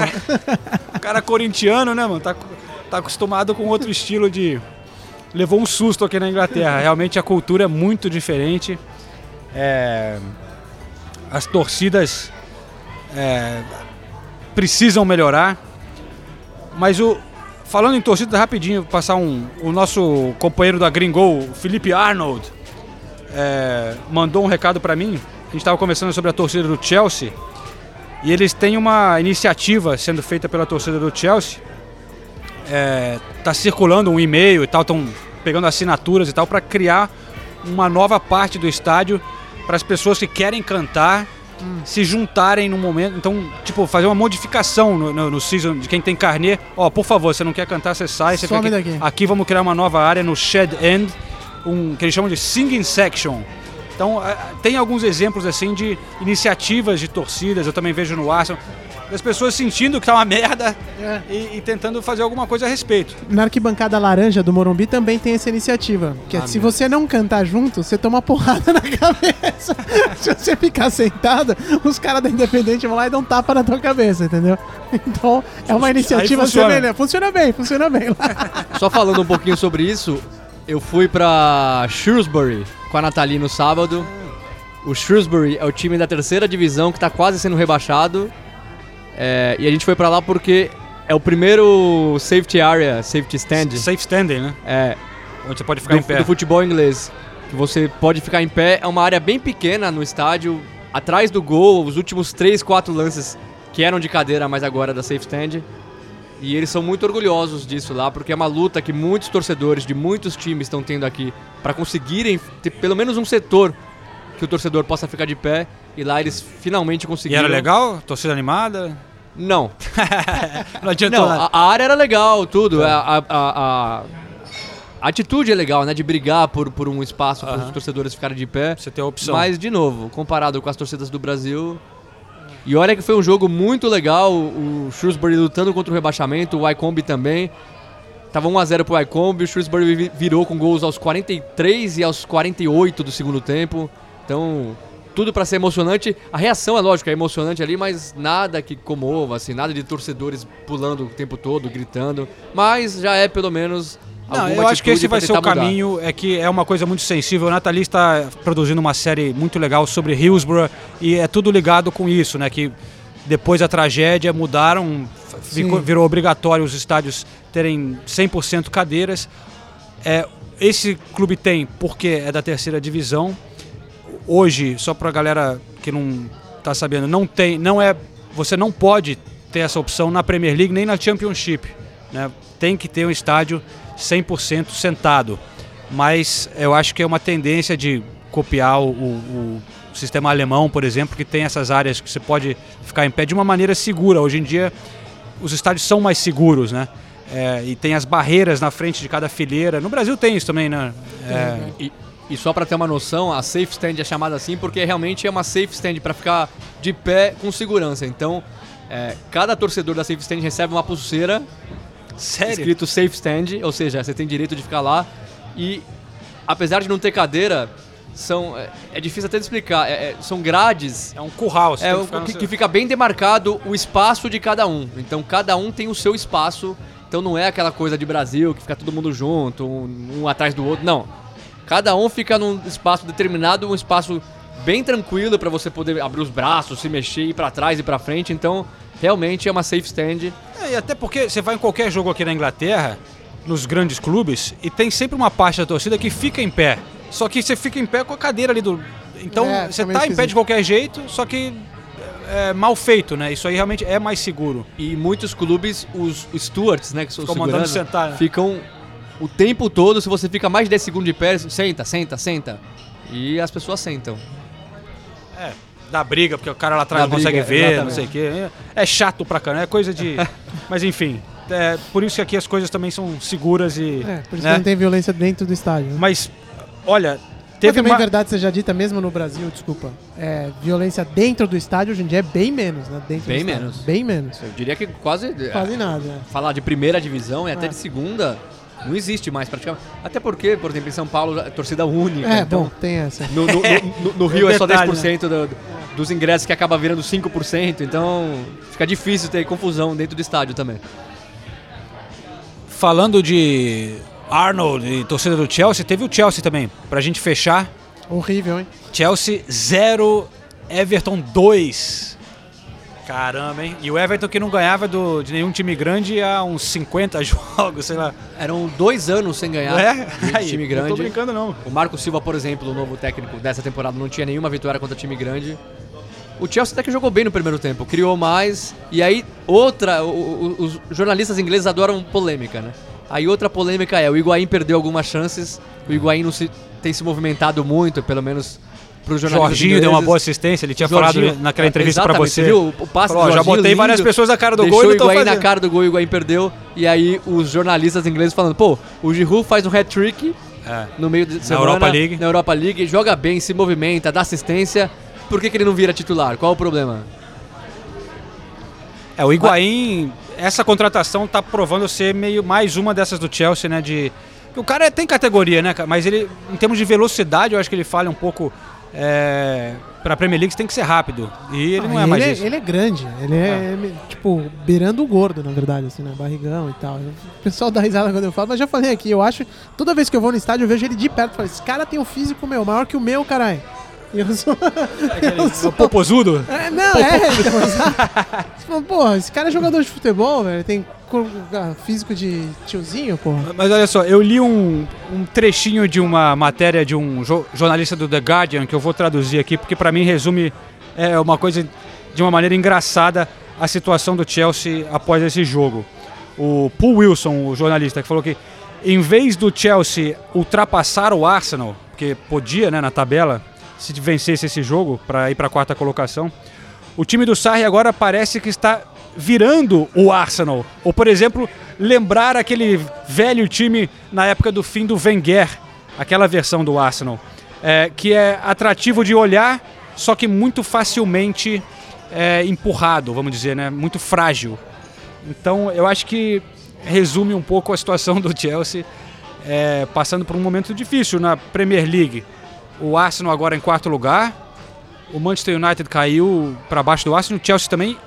O cara corintiano, né, mano? Tá, tá acostumado com outro estilo de. Levou um susto aqui na Inglaterra. Realmente a cultura é muito diferente. É, As torcidas é, precisam melhorar. Mas o. Falando em torcida, rapidinho, passar um. O nosso companheiro da Gringo, o Felipe Arnold, é, mandou um recado pra mim. A gente estava conversando sobre a torcida do Chelsea. E eles têm uma iniciativa sendo feita pela torcida do Chelsea. É, tá circulando um e-mail e tal, estão pegando assinaturas e tal para criar uma nova parte do estádio para as pessoas que querem cantar se juntarem no momento. Então, tipo, fazer uma modificação no, no, no season de quem tem carnê. Ó, por favor, você não quer cantar, você sai. Você Some fica aqui. daqui. aqui vamos criar uma nova área no Shed End, um, que eles chamam de Singing Section. Então, eh, tem alguns exemplos assim de iniciativas de torcidas, eu também vejo no Arsenal, das pessoas sentindo que tá uma merda É. e, e tentando fazer alguma coisa a respeito. Na arquibancada laranja do Morumbi também tem essa iniciativa. Que é, Ah, se meu. você não cantar junto, você toma porrada na cabeça. se você ficar sentado, os caras da Independente vão lá e dão tapa na tua cabeça, entendeu? Então, é uma iniciativa funciona. semelhante. Funciona bem, funciona bem lá. Só falando um pouquinho sobre isso, eu fui pra Shrewsbury com a Nathalie no sábado. O Shrewsbury é o time da terceira divisão que tá quase sendo rebaixado. É, e a gente foi pra lá porque é o primeiro safety area, safety stand. Safe standing, né? É. Onde você pode ficar do, em pé. do futebol inglês. Que você pode ficar em pé. É uma área bem pequena no estádio, atrás do gol, os últimos 3, 4 lances que eram de cadeira, mas agora da safe stand. E eles são muito orgulhosos disso lá, porque é uma luta que muitos torcedores de muitos times estão tendo aqui para conseguirem ter pelo menos um setor que o torcedor possa ficar de pé. E lá eles finalmente E conseguiram. era legal? Torcida animada? Não. Não adiantou Não, nada. a, área era legal, tudo. A, a- a- a- a atitude é legal, né? De brigar por, por um espaço para os torcedores ficarem de pé. Você tem a opção. Mas, de novo, comparado com as torcidas do Brasil. E olha que foi um jogo muito legal. O Shrewsbury lutando contra o rebaixamento, o Wycombe também. Tava 1x0 pro Wycombe, o Shrewsbury vi- virou com gols aos 43 e aos 48 do segundo tempo. Então, tudo pra ser emocionante. A reação é lógico, é emocionante ali, mas nada que comova, assim, nada de torcedores pulando o tempo todo, gritando. Mas já é pelo menos Não, eu acho que esse vai ser o tentar mudar. caminho, é que é uma coisa muito sensível. O Nathalie está produzindo uma série muito legal sobre Hillsborough e é tudo ligado com isso, né? Que depois da tragédia mudaram, ficou- virou obrigatório os estádios terem 100% cadeiras. É, esse clube tem porque é da terceira divisão. Hoje, só para a galera que não tá sabendo, não tem, não é, você não pode ter essa opção na Premier League nem na Championship, né? Tem que ter um estádio 100% sentado. Mas eu acho que é uma tendência de copiar o, o- o sistema alemão, por exemplo, que tem essas áreas que você pode ficar em pé de uma maneira segura. Hoje em dia, os estádios são mais seguros, né? É, e tem as barreiras na frente de cada fileira. No Brasil tem isso também, né? É, E, e só pra ter uma noção, a safe stand é chamada assim porque realmente é uma safe stand pra ficar de pé com segurança. Então, é, cada torcedor da safe stand recebe uma pulseira Sério? escrito safe stand, ou seja, você tem direito de ficar lá. E apesar de não ter cadeira, são é, é difícil até de explicar. é- é- são grades. É um curral. você É, o- que que, seu- que fica bem demarcado o espaço de cada um. Então cada um tem o seu espaço. Então não é aquela coisa de Brasil que fica todo mundo junto, um, um atrás do outro. Não. Cada um fica num espaço determinado, um espaço bem tranquilo para você poder abrir os braços, se mexer, ir para trás e para frente. Então realmente é uma safe stand. É, e até porque você vai em qualquer jogo aqui na Inglaterra, nos grandes clubes, e tem sempre uma parte da torcida que fica em pé. Só que você fica em pé com a cadeira ali do. Então É, você tá em pé esquisito. de qualquer jeito, só que é mal feito, né? Isso aí realmente é mais seguro. E muitos clubes, os stewards, né, que são os Ficam mandando sentar, né? ficam o tempo todo, se você fica mais de 10 segundos de pé, senta, senta, senta. E as pessoas sentam. É, dá briga, porque o cara lá atrás Dá não consegue ver, exatamente. não sei o quê. É é chato pra caramba, é coisa de. Mas enfim, é por isso que aqui as coisas também são seguras e. É, por isso né? que não tem violência dentro do estádio. né? Mas, olha, Teve também ma- verdade seja dita mesmo no Brasil, desculpa. É, violência dentro do estádio hoje em dia é bem menos, né? Dentro Bem menos. Bem menos. Eu diria que quase. Quase nada. é. Falar de primeira divisão e até É. de segunda não existe mais praticamente. Até porque, por exemplo, em São Paulo é torcida única. É, então, bom, tem essa. No, no- no- no Rio é só Detalhe, 10% do- dos ingressos que acaba virando 5%, então fica difícil ter confusão dentro do estádio também. Falando de Arnold e torcida do Chelsea, teve o Chelsea também, pra gente fechar. Horrível, hein? Chelsea 0, Everton 2. Caramba, hein? E o Everton que não ganhava do- de nenhum time grande há uns 50 jogos, sei lá. Eram dois anos sem ganhar É? de Aí, time não grande. tô brincando, não. O Marco Silva, por exemplo, o novo técnico dessa temporada, não tinha nenhuma vitória contra time grande. O Chelsea até que jogou bem no primeiro tempo, criou mais. E aí, outra. o- o- os jornalistas ingleses adoram polêmica, né? Aí, outra polêmica é: o Higuaín perdeu algumas chances. O Higuaín não se, tem se movimentado muito, pelo menos para jornalistas. Jorginho deu uma boa assistência, ele tinha Jorginho- falado naquela entrevista pra Exatamente, você. Viu? O passe Falou, já botei várias lindo, pessoas na cara do gol e o Higuaín na cara do gol e o Higuaín perdeu. E aí os jornalistas ingleses falando, pô, o Giroud faz um hat-trick É. no meio de semana, Europa League. na Europa League, joga bem, se movimenta, dá assistência. Por que, que ele não vira titular? Qual o problema? É, o Higuaín, essa contratação tá provando ser meio mais uma dessas do Chelsea, né? De. O cara tem categoria, né? Mas ele, em termos de velocidade, eu acho que ele falha um pouco. É, pra Premier League você tem que ser rápido. E ele não é Ah, mais ele, isso. ele é grande, ele é, tipo, beirando o gordo, na verdade, assim, né? Barrigão e tal. O pessoal dá risada quando eu falo, mas já falei aqui, eu acho, toda vez que eu vou no estádio, eu vejo ele de perto e falo, esse cara tem um físico meu, maior que o meu, caralho. E Eu sou. eu sou O popozudo? É, não, é. Então, porra, esse cara é jogador de futebol, velho. Tem ah, físico de tiozinho, porra. Mas olha só, eu li um, um trechinho de uma matéria de um jo- jornalista do The Guardian que eu vou traduzir aqui, porque para mim resume é, uma coisa de uma maneira engraçada a situação do Chelsea após esse jogo. O Paul Wilson, o jornalista, que falou que em vez do Chelsea ultrapassar o Arsenal, porque podia né, na tabela, se vencesse esse jogo para ir para a quarta colocação, o time do Sarri agora parece que está virando o Arsenal. Ou, por exemplo, lembrar aquele velho time na época do fim do Wenger, aquela versão do Arsenal, é, que é atrativo de olhar, só que muito facilmente é, empurrado, vamos dizer, né? muito frágil. Então, eu acho que resume um pouco a situação do Chelsea, é, passando por um momento difícil na Premier League. O Arsenal agora em quarto lugar, o Manchester United caiu para baixo do Arsenal, o Chelsea também,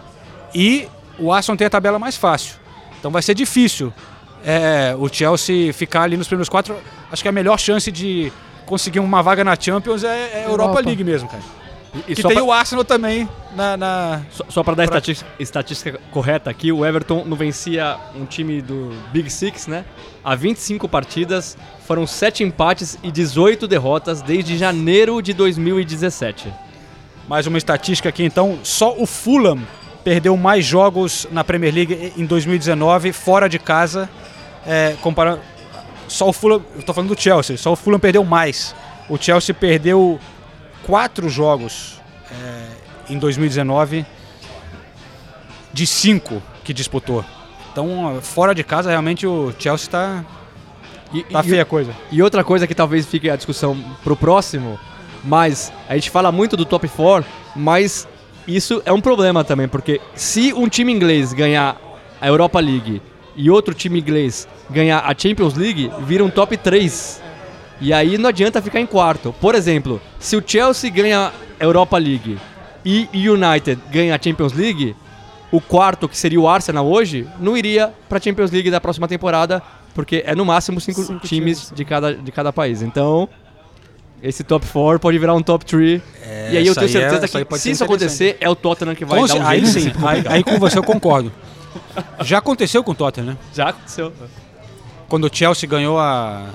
e o Arsenal tem a tabela mais fácil. Então vai ser difícil é, o Chelsea ficar ali nos primeiros quatro. Acho que a melhor chance de conseguir uma vaga na Champions é, é a Europa, Europa. League mesmo, cara. E- e que tem pra- o Arsenal também na. na- Só, só para dar a Pra- estatística, estatística correta aqui, o Everton não vencia um time do Big Six, né? Há 25 partidas, foram 7 empates e 18 derrotas desde janeiro de 2017. Mais uma estatística aqui, então. Só o Fulham perdeu mais jogos na Premier League em 2019, fora de casa. É, comparando. Só o Fulham. Eu tô falando do Chelsea, só o Fulham perdeu mais. O Chelsea perdeu quatro jogos é, em 2019 de cinco que disputou. Então, fora de casa, realmente o Chelsea está. Tá feia a coisa. E outra coisa que talvez fique a discussão pro próximo, mas a gente fala muito do top 4, mas isso é um problema também, porque se um time inglês ganhar a Europa League e outro time inglês ganhar a Champions League, vira um top 3. E aí não adianta ficar em quarto. Por exemplo, se o Chelsea ganha a Europa League e o United ganha a Champions League, o quarto, que seria o Arsenal hoje, não iria para a Champions League da próxima temporada, porque é no máximo cinco, Cinco times, times. de cada, de cada país. Então, esse top 4 pode virar um top 3. É, e aí eu tenho é- certeza aí que se isso acontecer, é o Tottenham que vai Com dar um aí sim, aí, aí com você eu concordo. Já aconteceu com o Tottenham, né? Já aconteceu. Quando o Chelsea ganhou a,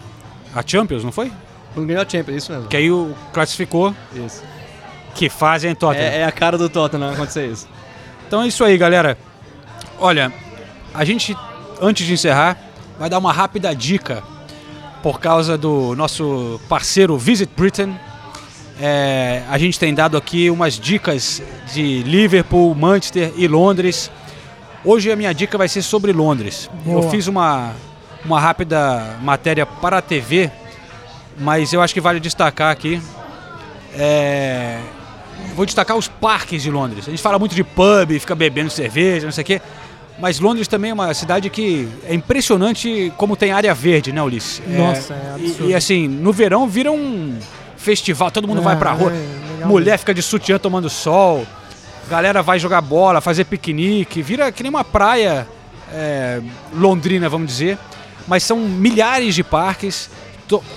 a Champions, não foi? Não ganhou a Champions, isso mesmo. Que aí o classificou. Isso. Que fazem Tottenham. É, é a cara do Tottenham acontecer isso. Então é isso aí, galera. Olha, a gente, antes de encerrar, vai dar uma rápida dica por causa do nosso parceiro Visit Britain. É, a gente tem dado aqui umas dicas de Liverpool, Manchester e Londres. Hoje a minha dica vai ser sobre Londres. Boa. Eu fiz uma, uma rápida matéria para a TV mas eu acho que vale destacar aqui. É, vou destacar os parques de Londres. A gente fala muito de pub, fica bebendo cerveja, não sei o quê. Mas Londres também é uma cidade que é impressionante como tem área verde, né, Ulisses? Nossa, é e- absurdo. E, assim, no verão vira um festival, todo mundo É, vai pra rua. é, mulher fica de sutiã tomando sol. Galera vai jogar bola, fazer piquenique. Vira que nem uma praia é, londrina, vamos dizer. Mas são milhares de parques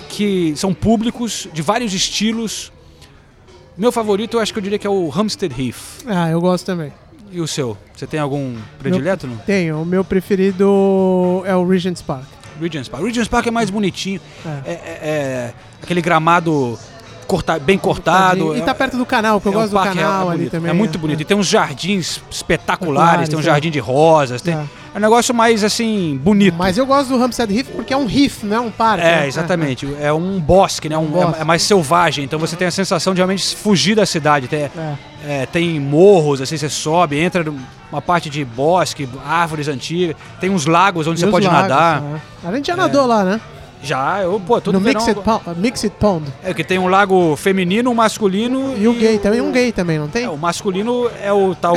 que são públicos, de vários estilos. Meu favorito, eu acho que eu diria que é o Hampstead Heath. Ah, eu gosto também. E o seu? Você tem algum predileto? Não? Tenho. O meu preferido é o Regent's Park. Regent's Park. Regent's Park é mais bonitinho. É, é- é aquele gramado corta- bem cortado. E É- tá perto do canal, que eu é um gosto do parque, canal é ali bonito, também. É muito bonito. E tem uns jardins espetaculares, tem um Espetaculares, jardim é. de rosas. Tem... É. É um negócio mais assim, bonito. Mas eu gosto do Hampstead Heath porque é um reef, não é um parque. É, né? exatamente. É um bosque, né? Um- bosque. É, é mais selvagem. Então você tem a sensação de realmente fugir da cidade. Tem, É. é, tem morros, assim, você sobe, entra numa parte de bosque, árvores antigas. Tem uns lagos onde E você pode lagos, nadar. é. A gente já nadou lá, né? Já, eu, pô, todo no verão... Mixed, Pond, Mixed Pond. É que tem um lago feminino, um masculino E o gay também, um gay também, não tem? É, o masculino é o tal.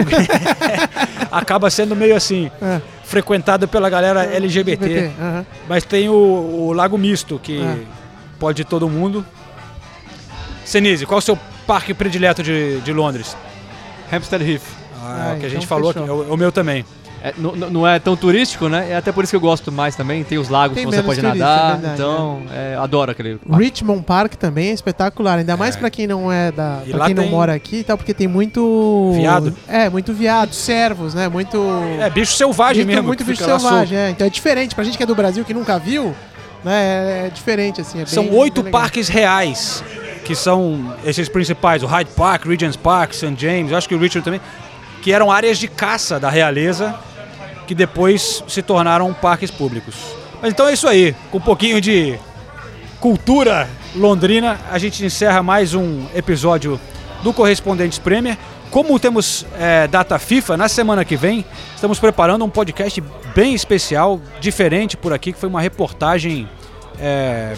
acaba sendo meio assim, É. frequentado pela galera LGBT. LGBT, aham. Mas tem o, o Lago Misto, que É. pode ir todo mundo. Senise, qual é o seu parque predileto de, de Londres? Hampstead Heath. Ah, Ah, o que a então gente falou aqui, é o, é o meu também. É, não, não é tão turístico, né? É até por isso que eu gosto mais também. Tem os lagos Tem que você pode turista, nadar. é verdade, então, é, adoro aquele. Richmond Park também é espetacular, ainda mais pra quem não é da, E para lá quem não mora aqui, e tal, porque tem muito Viado. É, muito viado, servos, né? Muito É, bicho selvagem muito, mesmo. muito bicho selvagem, é. Então é diferente pra gente que é do Brasil que nunca viu, né? É, é diferente assim, é São oito parques reais, que são esses principais, o Hyde Park, Regent's Park, St. James, eu acho que o Richard também, que eram áreas de caça da realeza, que depois se tornaram parques públicos. Mas então é isso aí, com um pouquinho de cultura londrina, a gente encerra mais um episódio do Correspondentes Premier. Como temos é, data FIFA, na semana que vem, estamos preparando um podcast bem especial, diferente por aqui, que foi uma reportagem. é,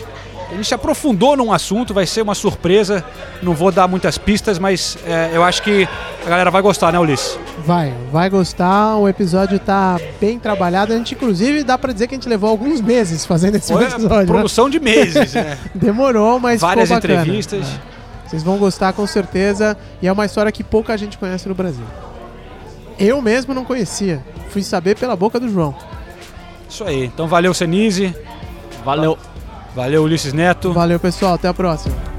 a gente se aprofundou num assunto, vai ser uma surpresa. Não vou dar muitas pistas, mas é, eu acho que a galera vai gostar, né, Ulisses? Vai, vai gostar. O episódio tá bem trabalhado. A gente, inclusive, dá pra dizer que a gente levou alguns meses fazendo esse Foi episódio. né? produção de meses, né? Demorou, mas Várias ficou bacana. entrevistas. É. Vocês vão gostar com certeza. E é uma história que pouca gente conhece no Brasil. Eu mesmo não conhecia. Fui saber pela boca do João. Isso aí. Então valeu, Senise. Valeu. Valeu, Ulisses Neto. Valeu, pessoal. Até a próxima.